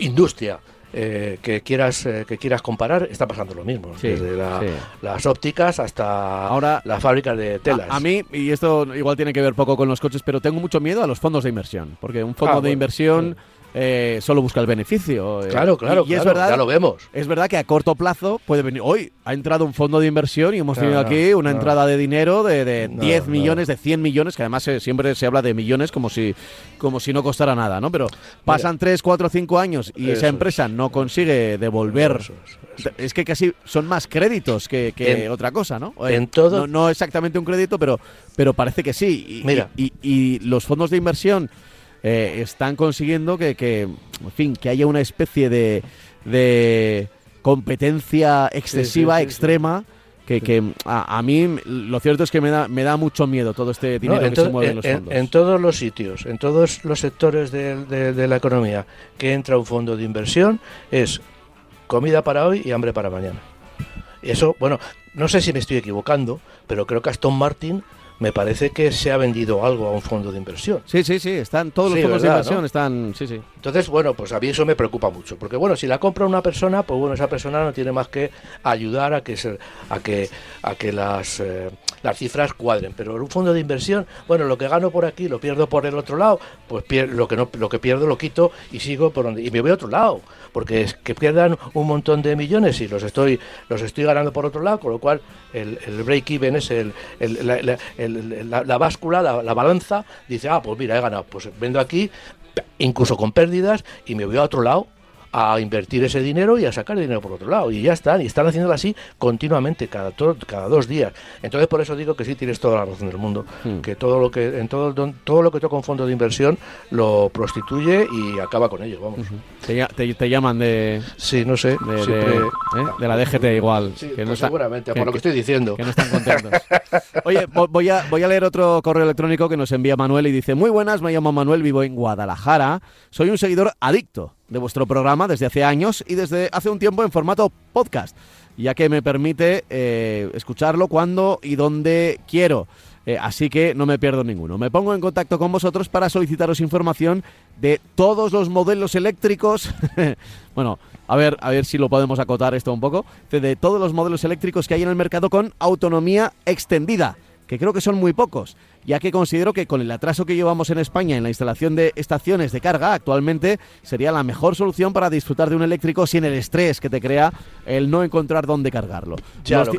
industria eh, que quieras eh, que quieras comparar está pasando lo mismo sí, desde la, sí. las ópticas hasta ahora la fábrica de telas a, a, mí y esto igual tiene que ver poco con los coches pero tengo mucho miedo a los fondos de inversión porque un fondo ah, de inversión sí eh, solo busca el beneficio. Eh. Claro, claro, y, y claro, es verdad, ya lo vemos. Es verdad que a corto plazo puede venir. Hoy ha entrado un fondo de inversión y hemos tenido aquí una entrada de dinero de, de No, 10 no. millones, de 100 millones, que además eh, siempre se habla de millones como si, como si no costara nada, ¿no? Pero pasan 3, 4, 5 años y esa es. empresa no consigue devolver. Eso es, eso Es que casi son más créditos que, que En- otra cosa, ¿no? en todo- no, no exactamente un crédito, pero, pero parece que sí. Y, Mira. y, y- y los fondos de inversión eh, están consiguiendo que, que, en fin, que haya una especie de, de competencia excesiva, sí, sí, extrema. Que, que a, a mí lo cierto es que me da, me da mucho miedo todo este dinero No, en, que se mueve en los fondos. en todos los sitios, en todos los sectores de, de- de la economía que entra un fondo de inversión es comida para hoy y hambre para mañana. Y eso, bueno, no sé si me estoy equivocando, pero creo que Aston Martin me parece que se ha vendido algo a un fondo de inversión. Sí, sí, sí, están todos los Sí, fondos de ¿verdad, inversión, no? están, sí, sí. Entonces, bueno, pues a mí eso me preocupa mucho, porque bueno, si la compra una persona, pues bueno, esa persona no tiene más que ayudar a que se, a que a que las eh, las cifras cuadren, pero en un fondo de inversión, bueno, lo que gano por aquí lo pierdo por el otro lado, pues pier- lo que no lo que pierdo lo quito y sigo por donde y me voy a otro lado, porque es que pierdan un montón de millones y los estoy los estoy ganando por otro lado, con lo cual el, el break even es el, la, la- báscula, la, la balanza, dice, ah, pues mira, he ganado, pues vendo aquí incluso con pérdidas y me voy a otro lado a invertir ese dinero y a sacar dinero por otro lado. Y ya están, y están haciéndolo así continuamente, cada, cada dos días. Entonces, por eso digo que sí tienes toda la razón del mundo, hmm. que todo lo que en todo, todo lo que toca un fondo de inversión lo prostituye y acaba con ello, vamos. te, llaman de... Sí, no sé. De, ¿eh? la DGT igual. que no pues seguramente, por lo que estoy diciendo. Que no están contentos. Oye, voy a, voy a leer otro correo electrónico que nos envía Manuel y dice, muy buenas, me llamo Manuel, vivo en Guadalajara, soy un seguidor adicto de vuestro programa desde hace años y desde hace un tiempo en formato podcast, ya que me permite eh, escucharlo cuando y donde quiero. Eh, así que no me pierdo ninguno. Me pongo en contacto con vosotros para solicitaros información de todos los modelos eléctricos. *laughs* bueno, a ver, a ver si lo podemos acotar esto un poco. De todos los modelos eléctricos que hay en el mercado con autonomía extendida que creo que son muy pocos, ya que considero que con el atraso que llevamos en España en la instalación de estaciones de carga actualmente sería la mejor solución para disfrutar de un eléctrico sin el estrés que te crea el no encontrar dónde cargarlo.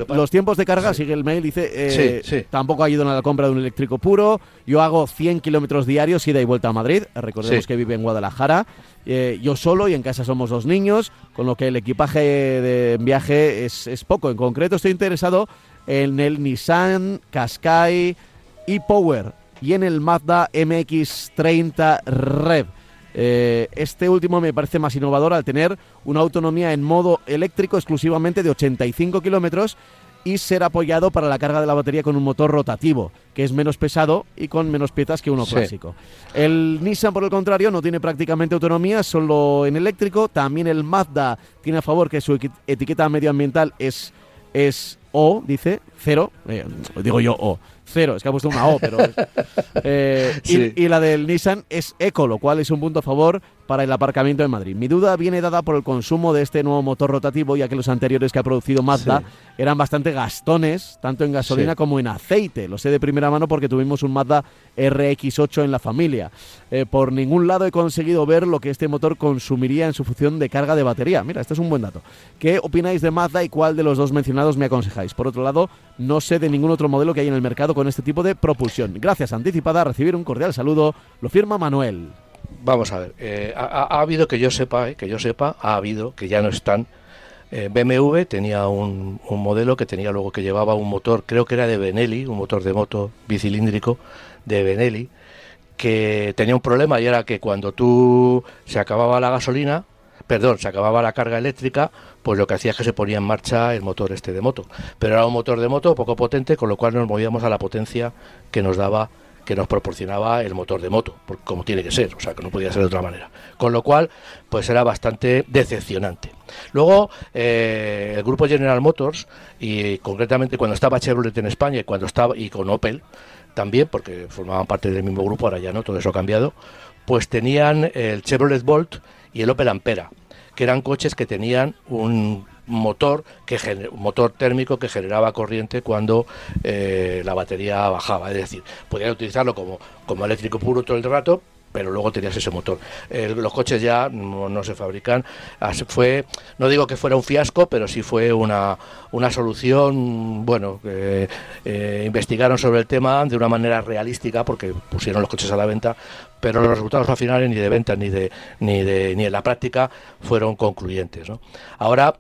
los, tiempos de carga, sigue el mail, dice, eh, tampoco ayudan a la compra de un eléctrico puro, yo hago 100 kilómetros diarios ida y vuelta a Madrid, recordemos que vive en Guadalajara, eh, yo solo y en casa somos dos niños, con lo que el equipaje de viaje es, es poco. En concreto estoy interesado en el Nissan Qashqai e-Power y en el Mazda MX-30 Rev. Eh, este último me parece más innovador al tener una autonomía en modo eléctrico exclusivamente de 85 kilómetros y ser apoyado para la carga de la batería con un motor rotativo, que es menos pesado y con menos piezas que uno clásico. El Nissan, por el contrario, no tiene prácticamente autonomía, solo en eléctrico. También el Mazda tiene a favor que su etiqueta medioambiental es, es o, dice, cero, eh, digo yo O, cero, es que ha puesto una O, pero... *laughs* Eh, y, la del Nissan es eco, lo cual es un punto a favor para el aparcamiento en Madrid. Mi duda viene dada por el consumo de este nuevo motor rotativo, ya que los anteriores que ha producido Mazda eran bastante gastones, tanto en gasolina como en aceite. Lo sé de primera mano porque tuvimos un Mazda RX8 en la familia. Eh, por ningún lado he conseguido ver lo que este motor consumiría en su función de carga de batería. Mira, este es un buen dato. ¿Qué opináis de Mazda y cuál de los dos mencionados me aconsejáis? Por otro lado, no sé de ningún otro modelo que hay en el mercado con este tipo de propulsión. Gracias anticipada, recibir un cordial saludo. Lo firma Manuel vamos a ver, eh, ha, habido que yo sepa, eh, que yo sepa, ha habido que ya no están. Eh, BMW tenía un, modelo que tenía luego que llevaba un motor, creo que era de Benelli, un motor de moto bicilíndrico de Benelli, que tenía un problema y era que cuando tú se acababa la gasolina, perdón, se acababa la carga eléctrica, pues lo que hacía es que se ponía en marcha el motor este de moto. Pero era un motor de moto poco potente, con lo cual nos movíamos a la potencia que nos daba que nos proporcionaba el motor de moto, como tiene que ser, o sea, que no podía ser de otra manera. Con lo cual, pues era bastante decepcionante. Luego, eh, el grupo General Motors, y concretamente cuando estaba Chevrolet en España y cuando estaba, y con Opel también, porque formaban parte del mismo grupo, ahora ya no, todo eso ha cambiado, pues tenían el Chevrolet Bolt y el Opel Ampera, que eran coches que tenían un motor que motor térmico que generaba corriente cuando eh, la batería bajaba es decir podías utilizarlo como como eléctrico puro todo el rato pero luego tenías ese motor. los coches ya no, se fabrican. Fue, no digo que fuera un fiasco, pero sí fue una, una solución, bueno, eh, investigaron sobre el tema de una manera realística porque pusieron los coches a la venta, pero los resultados al final ni de venta ni de ni de ni en la práctica fueron concluyentes. ¿no? Ahora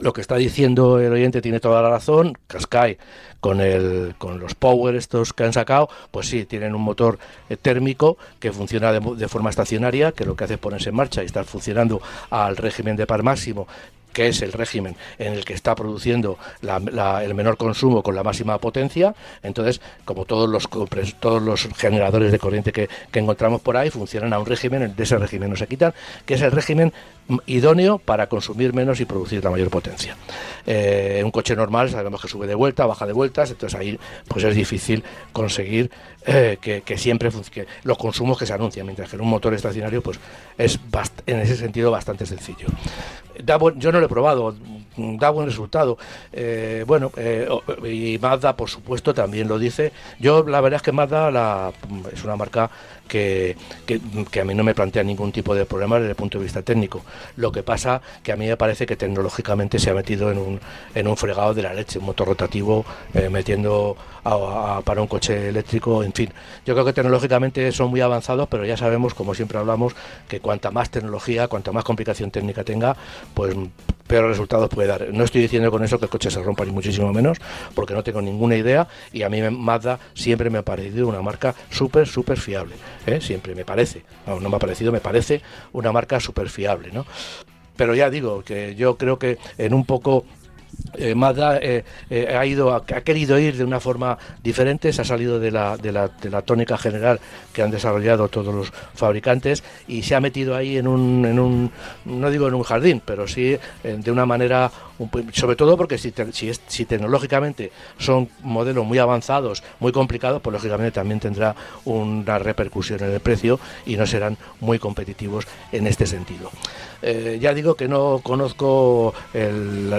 lo que está diciendo el oyente tiene toda la razón. Qashqai con el con los power estos que han sacado, pues sí, tienen un motor eh, térmico que funciona de, forma estacionaria, que lo que hace es ponerse en marcha y estar funcionando al régimen de par máximo que es el régimen en el que está produciendo el menor consumo con la máxima potencia. Entonces, como todos los todos los generadores de corriente que, encontramos por ahí funcionan a un régimen, de ese régimen no se quitan, que es el régimen idóneo para consumir menos y producir la mayor potencia. Eh, un coche normal sabemos que sube de vuelta, baja de vueltas, entonces ahí pues es difícil conseguir eh, que, siempre que los consumos que se anuncian, mientras que en un motor estacionario pues es en ese sentido bastante sencillo. yo no lo he probado, da buen resultado. Eh, bueno, eh, y Mazda, por supuesto, también lo dice. Yo, la verdad es que Mazda la, es una marca que, a mí no me plantea ningún tipo de problema desde el punto de vista técnico. Lo que pasa que a mí me parece que tecnológicamente se ha metido en un, en un fregado de la leche, un motor rotativo eh, metiendo para un coche eléctrico, en fin. Yo creo que tecnológicamente son muy avanzados, pero ya sabemos, como siempre hablamos, que cuanta más tecnología, cuanta más complicación técnica tenga, pues peores resultados puede dar. No estoy diciendo con eso que el coche se rompa ni muchísimo menos, porque no tengo ninguna idea y a mí Mazda siempre me ha parecido una marca súper, súper fiable. ¿Eh? Siempre me parece. No, no me ha parecido, me parece una marca súper fiable, ¿no? Pero ya digo que yo creo que en un poco eh, Mazda eh, eh, ha ido ha, querido ir de una forma diferente se ha salido de la, de, la, de la, tónica general que han desarrollado todos los fabricantes y se ha metido ahí en un, en un no digo en un jardín pero sí de una manera sobre todo porque si, si, si, tecnológicamente son modelos muy avanzados muy complicados pues lógicamente también tendrá una repercusión en el precio y no serán muy competitivos en este sentido. Ya digo que no conozco el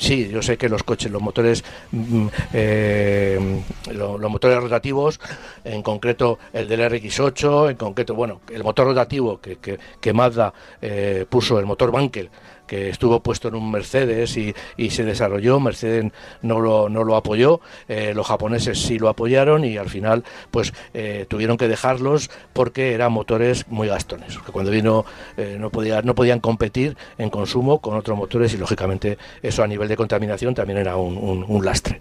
sí, yo sé que los coches, los motores, mm, eh, los, motores rotativos, en concreto el del RX8, en concreto, bueno, el motor rotativo que, que, que Mazda eh, puso, el motor Bankel, que estuvo puesto en un Mercedes y, y se desarrolló, Mercedes no lo, no lo apoyó, eh, los japoneses sí lo apoyaron y al final pues eh, tuvieron que dejarlos porque eran motores muy gastones, que cuando vino eh, no, podía, no podían competir en consumo con otros motores y lógicamente eso a nivel de contaminación también era un, un lastre.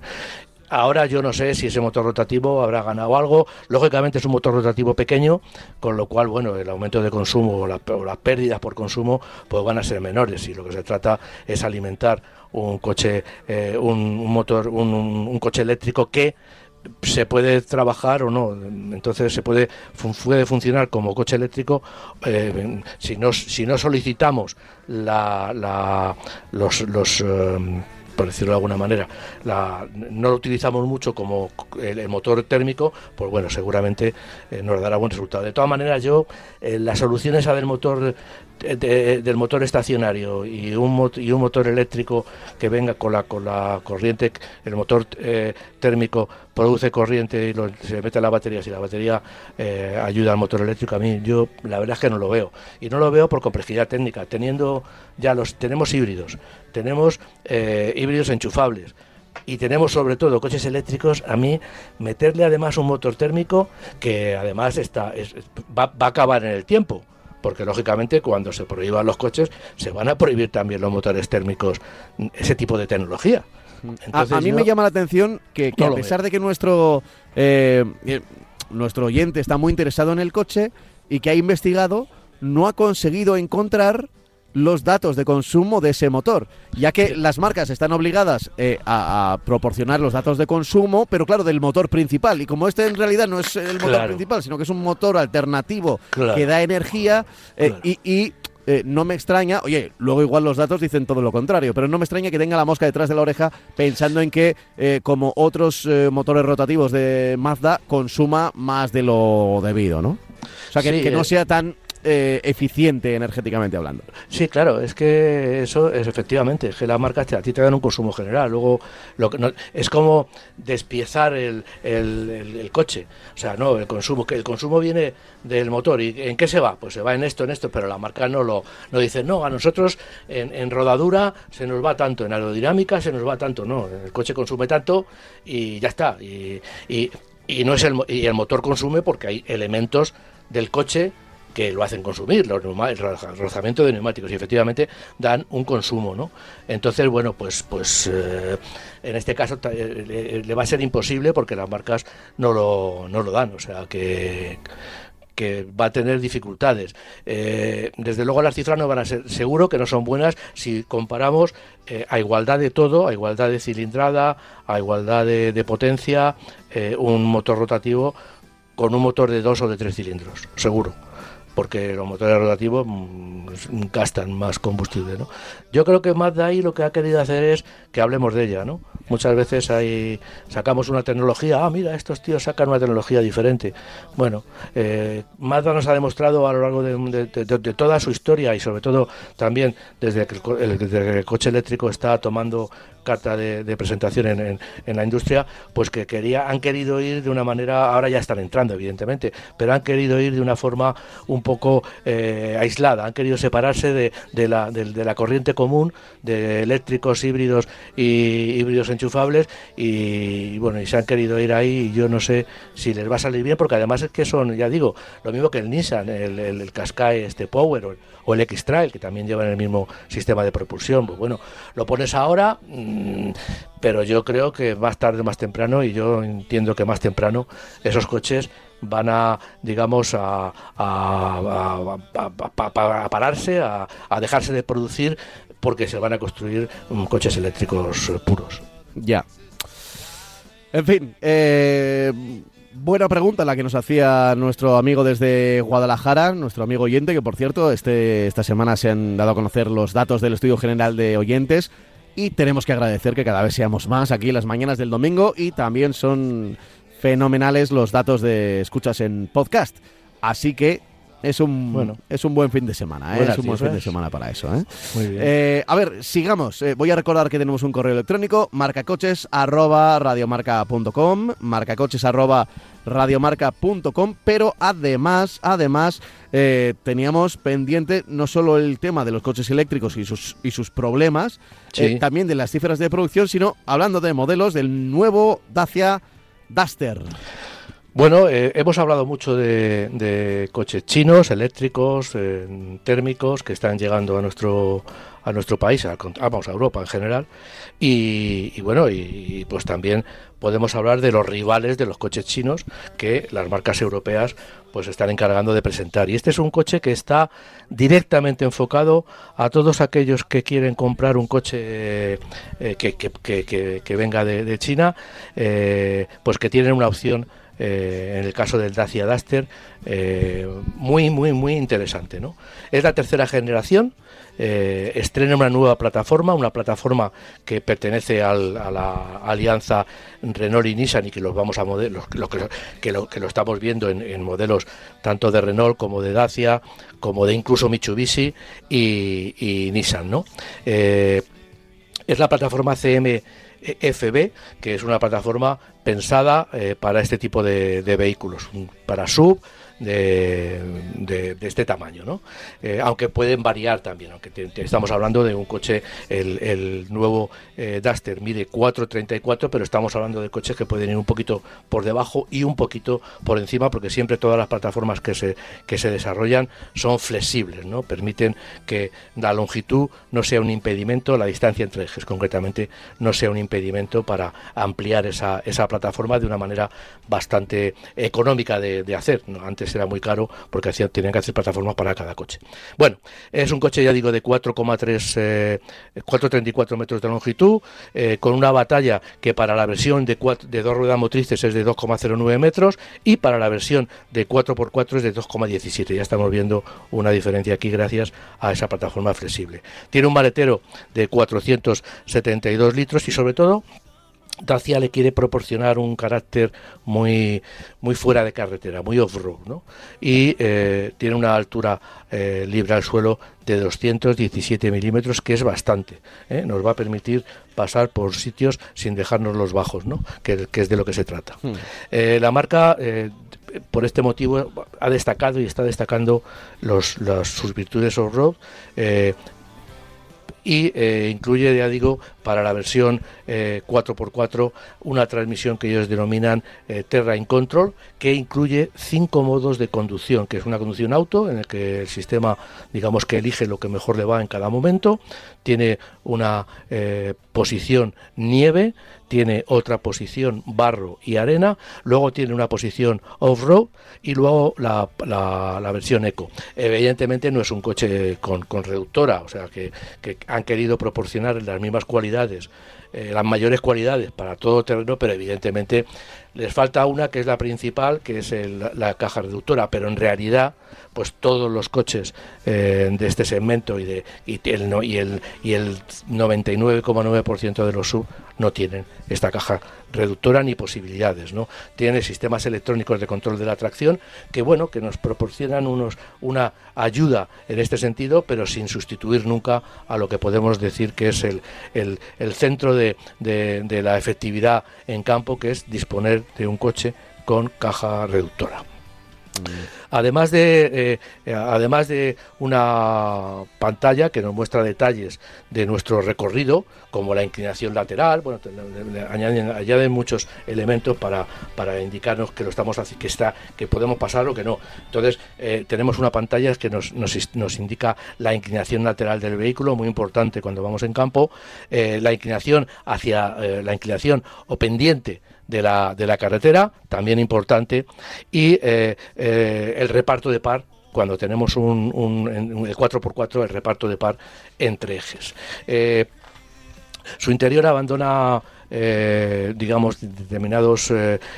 Ahora yo no sé si ese motor rotativo habrá ganado algo. Lógicamente es un motor rotativo pequeño, con lo cual, bueno, el aumento de consumo o, las pérdidas por consumo pues van a ser menores. Y lo que se trata es alimentar un coche, eh, un, motor, un, coche eléctrico que se puede trabajar o no. Entonces se puede, puede funcionar como coche eléctrico eh, si, no, si no solicitamos la, los, los eh, por decirlo de alguna manera, la, no lo utilizamos mucho como el, motor térmico, pues bueno, seguramente eh, nos dará buen resultado. De todas maneras, yo, eh, la solución esa del motor del motor estacionario y un, y un motor eléctrico que venga con la, con la corriente, el motor eh, térmico produce corriente y se mete en la batería, si la batería eh, ayuda al motor eléctrico, a mí yo la verdad es que no lo veo. Y no lo veo por complejidad técnica, teniendo ya los, tenemos híbridos, tenemos eh, híbridos enchufables, y tenemos sobre todo coches eléctricos, a mí meterle además un motor térmico que además está, va, va, a acabar en el tiempo porque lógicamente cuando se prohíban los coches se van a prohibir también los motores térmicos, ese tipo de tecnología. a, mí me llama la atención que, a pesar de que nuestro, eh, eh, nuestro oyente está muy interesado en el coche y que ha investigado, no ha conseguido encontrar los datos de consumo de ese motor, ya que las marcas están obligadas eh, a, proporcionar los datos de consumo, pero claro, del motor principal. Y como este en realidad no es el motor principal, sino que es un motor alternativo que da energía eh, y, eh, no me extraña, oye, luego igual los datos dicen todo lo contrario, pero no me extraña que tenga la mosca detrás de la oreja pensando en que, como otros motores rotativos de Mazda, consuma más de lo debido, ¿no? O sea, que no sea tan eh, eficiente energéticamente hablando. Sí, claro, es que eso es efectivamente, es que las marcas a ti te dan un consumo general, luego lo que no, es como despiezar el, el, coche, o sea, no, el consumo, que el consumo viene del motor, ¿y en qué se va? Pues se va en esto, en esto, pero la marca no lo no dice, no, a nosotros en, rodadura se nos va tanto, en aerodinámica se nos va tanto, no, el coche consume tanto y ya está, y, y, y no es el, y el motor consume porque hay elementos del coche que lo hacen consumir, los el rozamiento de neumáticos, y efectivamente dan un consumo, ¿no? Entonces, bueno, pues, pues eh, en este caso eh, le, va a ser imposible porque las marcas no lo, no lo dan, o sea que que va a tener dificultades. Eh, desde luego las cifras no van a ser, seguro que no son buenas si comparamos a igualdad de todo, a igualdad de cilindrada, a igualdad de, potencia, un motor rotativo con un motor de dos o de tres cilindros, seguro porque los motores rotativos mm, gastan más combustible. ¿no? Yo creo que Mazda ahí lo que ha querido hacer es que hablemos de ella, ¿no? Muchas veces hay, sacamos una tecnología, ah, mira, estos tíos sacan una tecnología diferente. Bueno, eh, Mazda nos ha demostrado a lo largo de, toda su historia y sobre todo también desde que el coche eléctrico está tomando carta de, presentación en, la industria, pues que quería, han querido ir de una manera, ahora ya están entrando evidentemente, pero han querido ir de una forma un poco eh, aislada, han querido separarse de, de, la corriente común de eléctricos, híbridos y híbridos enchufables y, bueno, y se han querido ir ahí y yo no sé si les va a salir bien porque además es que son, ya digo, lo mismo que el Nissan, el, el, el este Power o, el X-Trail que también llevan el mismo sistema de propulsión, pues bueno, lo pones ahora mm, pero yo creo que más tarde, más temprano, y yo entiendo que más temprano, esos coches van a, digamos, a, a, pararse, a, dejarse de producir, porque se van a construir mm, coches eléctricos puros. Ya. En fin, eh, buena pregunta la que nos hacía nuestro amigo desde Guadalajara, nuestro amigo oyente, que por cierto, este, esta semana se han dado a conocer los datos del Estudio General de Oyentes y tenemos que agradecer que cada vez seamos más aquí las mañanas del domingo y también son fenomenales los datos de escuchas en podcast. Así que es un, bueno. es un buen fin de semana, ¿eh? es un buen fin de semana para eso. ¿eh? Muy bien. Eh, a ver, sigamos. voy a recordar que tenemos un correo electrónico, marcacoches arroba radiomarca.com, marcacoches arroba radiomarca.com, pero además, además, eh, teníamos pendiente no solo el tema de los coches eléctricos y sus, y sus problemas, eh, también de las cifras de producción, sino hablando de modelos del nuevo Dacia Duster. Bueno, eh, hemos hablado mucho de, coches chinos, eléctricos, térmicos, que están llegando a nuestro a nuestro país, a, vamos, a Europa en general. Y, bueno, y, pues también podemos hablar de los rivales de los coches chinos que las marcas europeas pues están encargando de presentar. Y este es un coche que está directamente enfocado a todos aquellos que quieren comprar un coche eh, que, que, venga de, China, eh, pues que tienen una opción eh, en el caso del Dacia Duster, muy, muy, muy interesante. ¿no? Es la tercera generación, eh, estrena una nueva plataforma, una plataforma que pertenece a la alianza Renault y Nissan y que los vamos a modelos, lo, que, lo, que lo estamos viendo en, modelos tanto de Renault como de Dacia, como de incluso Mitsubishi y, Nissan, ¿no? Eh, es la plataforma CMFB, que es una plataforma pensada eh, para este tipo de, de vehículos, para sub, de, este tamaño, ¿no? Eh, aunque pueden variar también, aunque estamos hablando de un coche, el, nuevo eh, Duster mide 4.34, pero estamos hablando de coches que pueden ir un poquito por debajo y un poquito por encima, porque siempre todas las plataformas que se, que se desarrollan son flexibles, ¿no? Permiten que la longitud no sea un impedimento, la distancia entre ejes concretamente no sea un impedimento para ampliar esa, esa plataforma de una manera bastante económica de, hacer. Antes era muy caro porque hacía, tenían que hacer plataformas para cada coche. Bueno, es un coche, ya digo, de 4,3, 4,34 eh, metros de longitud, eh, con una batalla que para la versión de, de dos ruedas motrices es de 2,09 metros y para la versión de 4x4 es de 2,17. Ya estamos viendo una diferencia aquí gracias a esa plataforma flexible. Tiene un maletero de 472 litros y sobre todo Dacia le quiere proporcionar un carácter muy, muy fuera de carretera, muy off-road, ¿no? Y eh, tiene una altura eh, libre al suelo de 217 milímetros, que es bastante. ¿eh? Nos va a permitir pasar por sitios sin dejarnos los bajos, ¿no? Que, es de lo que se trata. Hmm. la marca por este motivo ha destacado y está destacando los, sus virtudes off-road y eh, incluye, ya digo, para la versión 4x4 eh, una transmisión que ellos denominan eh, Terrain Control, que incluye cinco modos de conducción, que es una conducción auto, en el que el sistema, digamos que elige lo que mejor le va en cada momento, tiene una posición nieve, tiene otra posición barro y arena, luego tiene una posición off-road y luego la, la, versión eco. Evidentemente no es un coche con, con reductora, o sea que, que han querido proporcionar las mismas cualidades eh, las mayores cualidades para todo terreno, pero evidentemente les falta una que es la principal, que es la caja reductora, pero en realidad pues todos los coches eh, de este segmento y de y el, y el, y el 99,9% de los sub no tienen esta caja reductora ni posibilidades, ¿no? Tiene sistemas electrónicos de control de la tracción que bueno, que nos proporcionan unos una ayuda en este sentido, pero sin sustituir nunca a lo que podemos decir que es el, el, el centro de, de, de la efectividad en campo, que es disponer de un coche con caja reductora. Además de, eh, además de una pantalla que nos muestra detalles de nuestro recorrido, como la inclinación lateral, bueno, añaden, muchos elementos para, para indicarnos que lo estamos que está, que podemos pasar o que no. Entonces eh, tenemos una pantalla que nos, nos, indica la inclinación lateral del vehículo, muy importante cuando vamos en campo, eh, la inclinación hacia la inclinación o pendiente de la, de la carretera, también importante, y eh, eh, el reparto de par cuando tenemos un, un, el 4x4, el reparto de par entre ejes. Eh, su interior abandona digamos determinados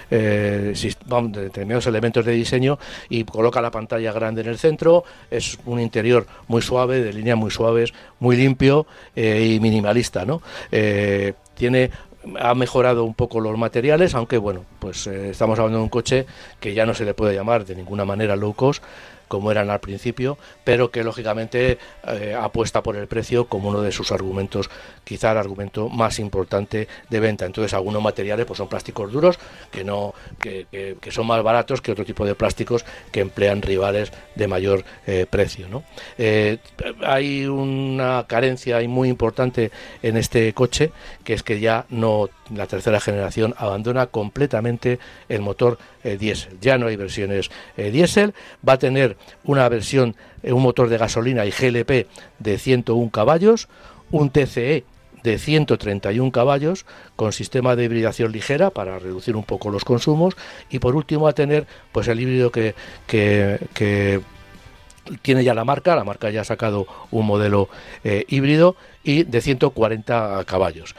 determinados elementos de diseño y coloca la pantalla grande en el centro es un interior muy suave de líneas muy suaves muy limpio y minimalista no tiene ha mejorado un poco los materiales, aunque bueno, pues eh, estamos hablando de un coche que ya no se le puede llamar de ninguna manera low cost, como eran al principio, pero que lógicamente eh, apuesta por el precio como uno de sus argumentos, quizá el argumento más importante de venta. Entonces algunos materiales pues son plásticos duros que no que, son más baratos que otro tipo de plásticos que emplean rivales de mayor eh, precio. ¿no? Eh, hay una carencia muy importante en este coche que es que ya no la tercera generación abandona completamente el motor diésel. Ya no hay versiones diésel, va a tener una versión, eh, un motor de gasolina y GLP de 101 caballos, un TCE de 131 caballos con sistema de hibridación ligera para reducir un poco los consumos y por último a tener pues el híbrido que, que, tiene ya la marca, la marca ya ha sacado un modelo eh, híbrido y de 140 caballos.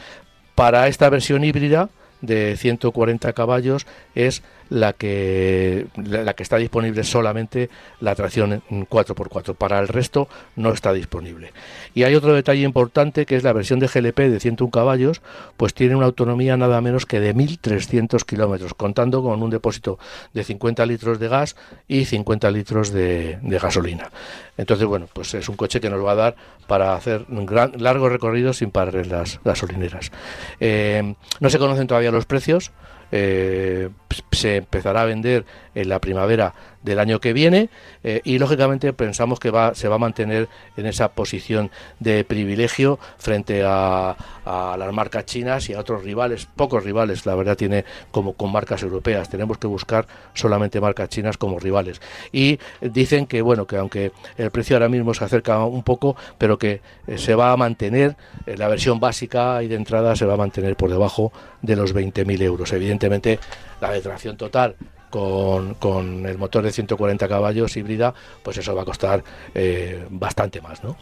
Para esta versión híbrida de 140 caballos es la que, la que está disponible solamente la tracción 4x4. Para el resto no está disponible. Y hay otro detalle importante que es la versión de GLP de 101 caballos, pues tiene una autonomía nada menos que de 1.300 kilómetros, contando con un depósito de 50 litros de gas y 50 litros de, gasolina. Entonces, bueno, pues es un coche que nos va a dar para hacer un gran, largo recorrido sin parar en las gasolineras. Eh, no se conocen todavía los precios. Eh, se empezará a vender en la primavera del año que viene eh, y lógicamente pensamos que va, se va a mantener en esa posición de privilegio frente a, las marcas chinas y a otros rivales, pocos rivales, la verdad tiene como con marcas europeas, tenemos que buscar solamente marcas chinas como rivales y dicen que bueno, que aunque el precio ahora mismo se acerca un poco, pero que eh, se va a mantener, eh, la versión básica y de entrada se va a mantener por debajo de los 20.000 euros. Evidentemente la detracción total con, con, el motor de 140 caballos híbrida, pues eso va a costar eh, bastante más, ¿no?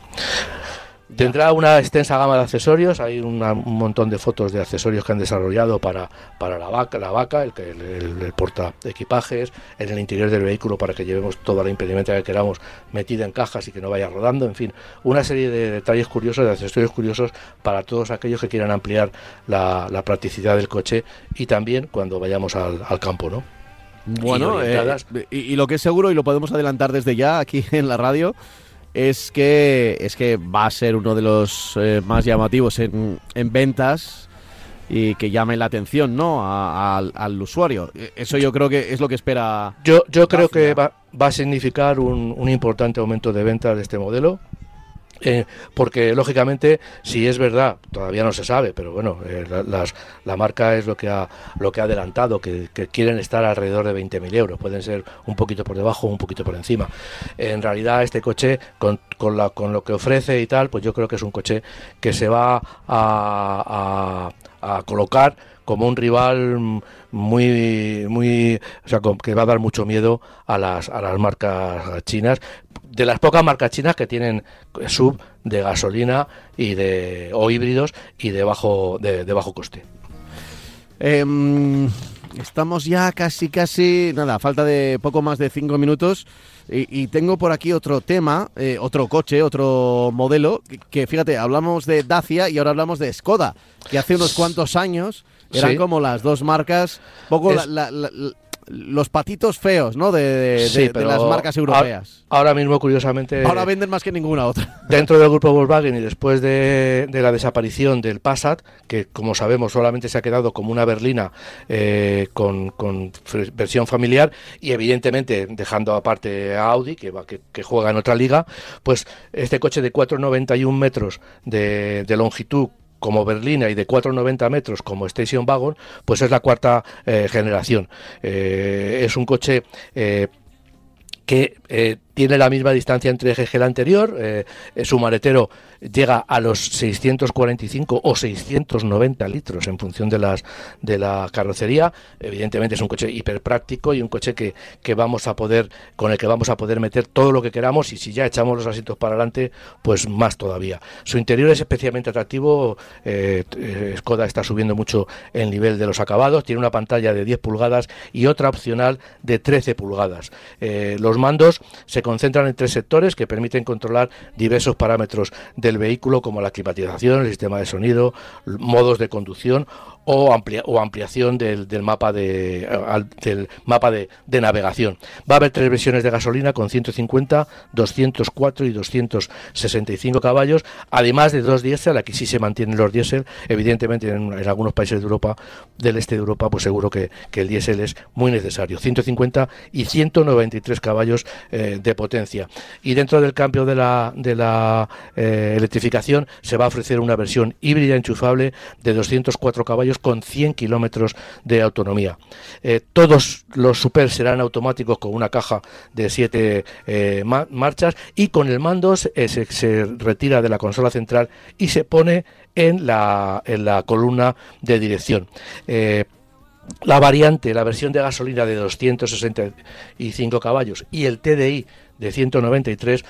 Tendrá una extensa gama de accesorios, hay un montón de fotos de accesorios que han desarrollado para, para la vaca, la vaca el, el, el, porta equipajes, en el interior del vehículo para que llevemos toda la impedimenta que queramos metida en cajas y que no vaya rodando, en fin, una serie de detalles curiosos, de accesorios curiosos para todos aquellos que quieran ampliar la, la practicidad del coche y también cuando vayamos al, al campo, ¿no? Bueno, eh, y, lo que es seguro, y lo podemos adelantar desde ya aquí en la radio, es que, es que va a ser uno de los eh, más llamativos en, en, ventas y que llame la atención ¿no? al, usuario. E, eso yo creo que es lo que espera. Yo, yo creo que va, va a significar un, un importante aumento de ventas de este modelo eh, porque lógicamente si es verdad todavía no se sabe pero bueno eh, la, marca es lo que ha lo que ha adelantado que, quieren estar alrededor de 20.000 euros. Pueden ser un poquito por debajo un poquito por encima. En realidad este coche con, con, la, con lo que ofrece y tal pues yo creo que es un coche que se va a, a colocar como un rival muy, muy, o sea, que va a dar mucho miedo a las, a las marcas chinas, de las pocas marcas chinas que tienen sub de gasolina y de o híbridos y de bajo, de, bajo coste. Em, estamos ya casi, casi, nada, falta de poco más de cinco minutos. Y, tengo por aquí otro tema, eh, otro coche, otro modelo, que, fíjate, hablamos de Dacia y ahora hablamos de Skoda, que hace unos cuantos años eran como las dos marcas, poco los patitos feos, ¿no? De, las marcas europeas. Ahora mismo, curiosamente. Ahora venden más que ninguna otra. *laughs* Dentro del grupo Volkswagen y después de, la desaparición del Passat, que como sabemos solamente se ha quedado como una berlina eh, con, versión familiar y evidentemente dejando aparte a Audi, que, va, que, juega en otra liga, pues este coche de 4,91 metros de, de longitud como berlina y de 4,90 metros como Station Wagon, pues es la cuarta eh, generación. Eh, es un coche eh, que tiene la misma distancia entre eje que el anterior, eh, su maletero llega a los 645 o 690 litros en función de las de la carrocería. Evidentemente es un coche hiper práctico y un coche que, que vamos a poder con el que vamos a poder meter todo lo que queramos y si ya echamos los asientos para adelante, pues más todavía. Su interior es especialmente atractivo. Eh, eh, Skoda está subiendo mucho el nivel de los acabados. Tiene una pantalla de 10 pulgadas y otra opcional de 13 pulgadas. los mandos se concentran en tres sectores que permiten controlar diversos parámetros del vehículo como la climatización, el sistema de sonido, modos de conducción o, amplia, o ampliación del, mapa, de, del mapa de, navegación. Va a haber tres versiones de gasolina con 150, 204 y 265 caballos, además de dos diésel, aquí sí se mantienen los diésel, evidentemente en, algunos países de Europa, del este de Europa, pues seguro que, que el diésel es muy necesario, 150 y 193 caballos eh, de potencia. Y dentro del cambio de la, de la eh, electrificación se va a ofrecer una versión híbrida enchufable de 204 caballos con 100 kilómetros de autonomía. Eh, todos los super serán automáticos con una caja de 7 eh, marchas y con el mando se, se, retira de la consola central y se pone en la, en la columna de dirección. Eh, la variante, la versión de gasolina de 265 caballos y el TDI de 193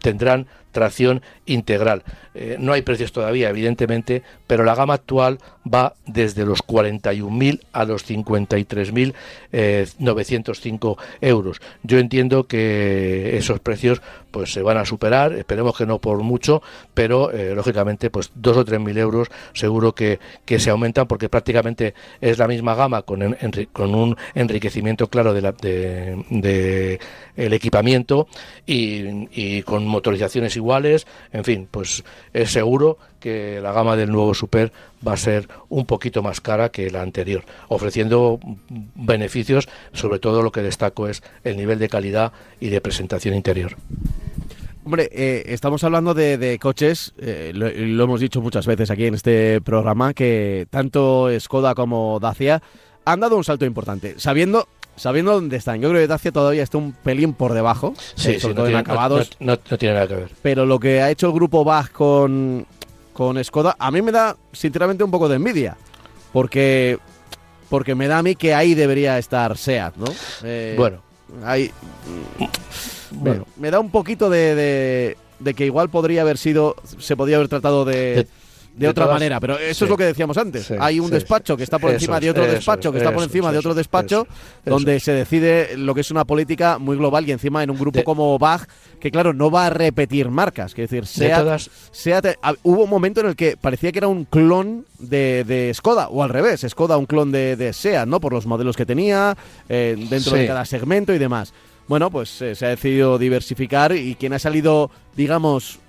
tendrán tracción integral. Eh, no hay precios todavía, evidentemente, pero la gama actual va desde los 41.000 a los 53.905 eh, euros. Yo entiendo que esos precios pues se van a superar, esperemos que no por mucho, pero eh, lógicamente pues dos o tres mil euros seguro que, que, se aumentan porque prácticamente es la misma gama con, con un enriquecimiento claro de, la, de, el equipamiento y, con motorizaciones iguales, en fin, pues es seguro que la gama del nuevo Super va a ser un poquito más cara que la anterior, ofreciendo beneficios, sobre todo lo que destaco es el nivel de calidad y de presentación interior. Hombre, eh, estamos hablando de, coches, eh, lo, lo, hemos dicho muchas veces aquí en este programa, que tanto Skoda como Dacia han dado un salto importante, sabiendo sabiendo dónde están. Yo creo que Dacia todavía está un pelín por debajo, sí, sobre todo en acabados. No, tiene nada que ver. Pero lo que ha hecho el grupo Bach con, con Skoda, a mí me da sinceramente un poco de envidia. Porque, porque me da a mí que ahí debería estar SEAT, ¿no? Eh, bueno. Ahí, bueno. Me, da un poquito de, de, que igual podría haber sido, se podría haber tratado de de, otra manera. Pero eso es lo que decíamos antes. Hay un despacho que está por encima de otro despacho, que está por encima de otro despacho, donde se decide lo que es una política muy global y encima en un grupo como Bach, que claro, no va a repetir marcas. Que decir, Seat, hubo un momento en el que parecía que era un clon de, de Skoda, o al revés, Skoda un clon de, de Seat, ¿no? Por los modelos que tenía, eh, dentro de cada segmento y demás. Bueno, pues eh, se ha decidido diversificar y quien ha salido, digamos,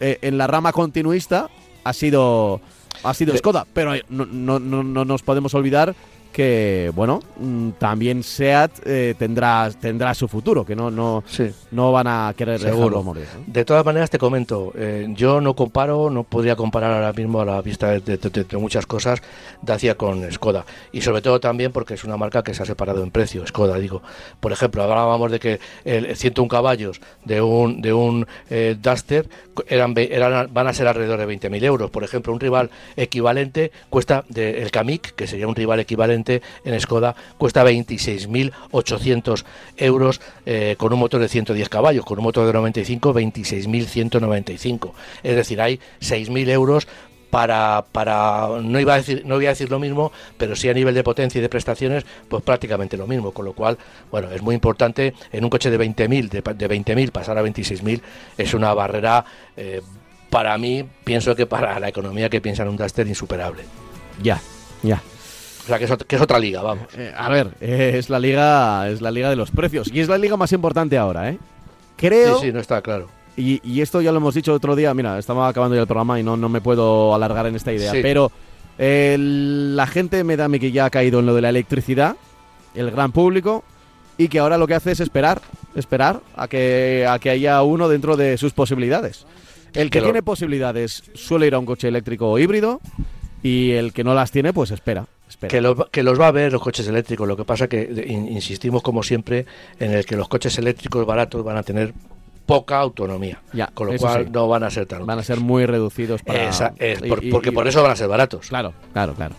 eh, en la rama continuista ha sido ha sido Skoda, pero no, no, no, nos podemos olvidar que, bueno, mm, también SEAT eh, tendrá, tendrá su futuro, que no, no, Sí. no van a querer Seguro. morir. ¿no? De todas maneras, te comento, eh, yo no comparo, no podría comparar ahora mismo a la vista de, de- de- de muchas cosas Dacia con Skoda. Y sobre todo también porque es una marca que se ha separado en precio, Skoda, digo. Por ejemplo, hablábamos de que el 101 caballos de un, de un eh, Duster eran, eran, van a ser alrededor de 20.000 euros. Por ejemplo, un rival equivalente cuesta, de, el Kamiq, que sería un rival equivalente en Skoda, cuesta 26.800 euros eh, con un motor de 110 caballos, con un motor de 95, 26.195. Es decir, hay 6.000 euros para, para no iba a decir no voy a decir lo mismo pero sí a nivel de potencia y de prestaciones pues prácticamente lo mismo con lo cual bueno es muy importante en un coche de 20.000 de, de 20.000 pasar a 26.000 es una barrera eh, para mí pienso que para la economía que piensa en un Duster insuperable Ya, ya. O sea que es, que es otra liga vamos Eh, a ver, eh, es la liga, es la liga de los precios y es la liga más importante ahora, ¿eh? Creo, sí sí no está claro y, y esto ya lo hemos dicho otro día, mira, estaba acabando ya el programa y no, no me puedo alargar en esta idea, Sí. pero eh, la gente me da a mí que ya ha caído en lo de la electricidad, el gran público, y que ahora lo que hace es esperar, esperar a que, a que haya uno dentro de sus posibilidades. El que tiene posibilidades suele ir a un coche eléctrico o híbrido y el que no las tiene, pues espera. Que los, que los va a ver los coches eléctricos lo que pasa que insistimos como siempre en el que los coches eléctricos baratos van a tener poca autonomía Ya, con lo cual sí. no van a ser tan Van a ser muy reducidos para... Esa- es y- por- y- porque y- por eso van a ser baratos Claro, claro, claro.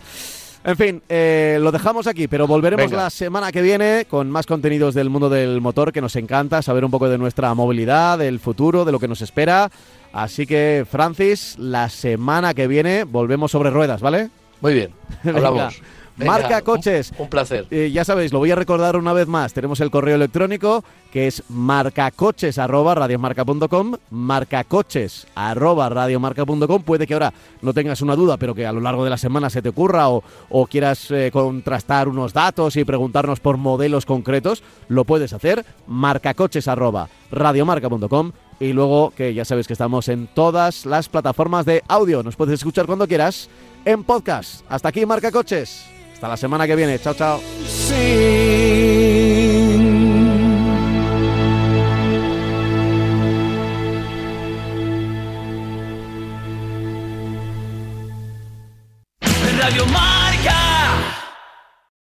En fin, eh, lo dejamos aquí, pero volveremos Venga. la semana que viene con más contenidos del mundo del motor que nos encanta, saber un poco de nuestra movilidad, del futuro, de lo que nos espera. Así que, Francis, la semana que viene volvemos sobre ruedas, ¿vale? Muy bien *laughs* Venga. hablamos Marca un- coches. un, placer Eh, ya sabéis, lo voy a recordar una vez más. Tenemos el correo electrónico que es marcacoches@radiomarca.com, marcacoches@radiomarca.com. Puede que ahora no tengas una duda, pero que a lo largo de la semana se te ocurra o, o quieras eh, contrastar unos datos y preguntarnos por modelos concretos, lo puedes hacer. marcacoches@radiomarca.com y luego que ya sabes que estamos en todas las plataformas de audio. Nos puedes escuchar cuando quieras en podcast. Hasta aquí Marca Coches. Hasta la semana que viene. Chao, chao.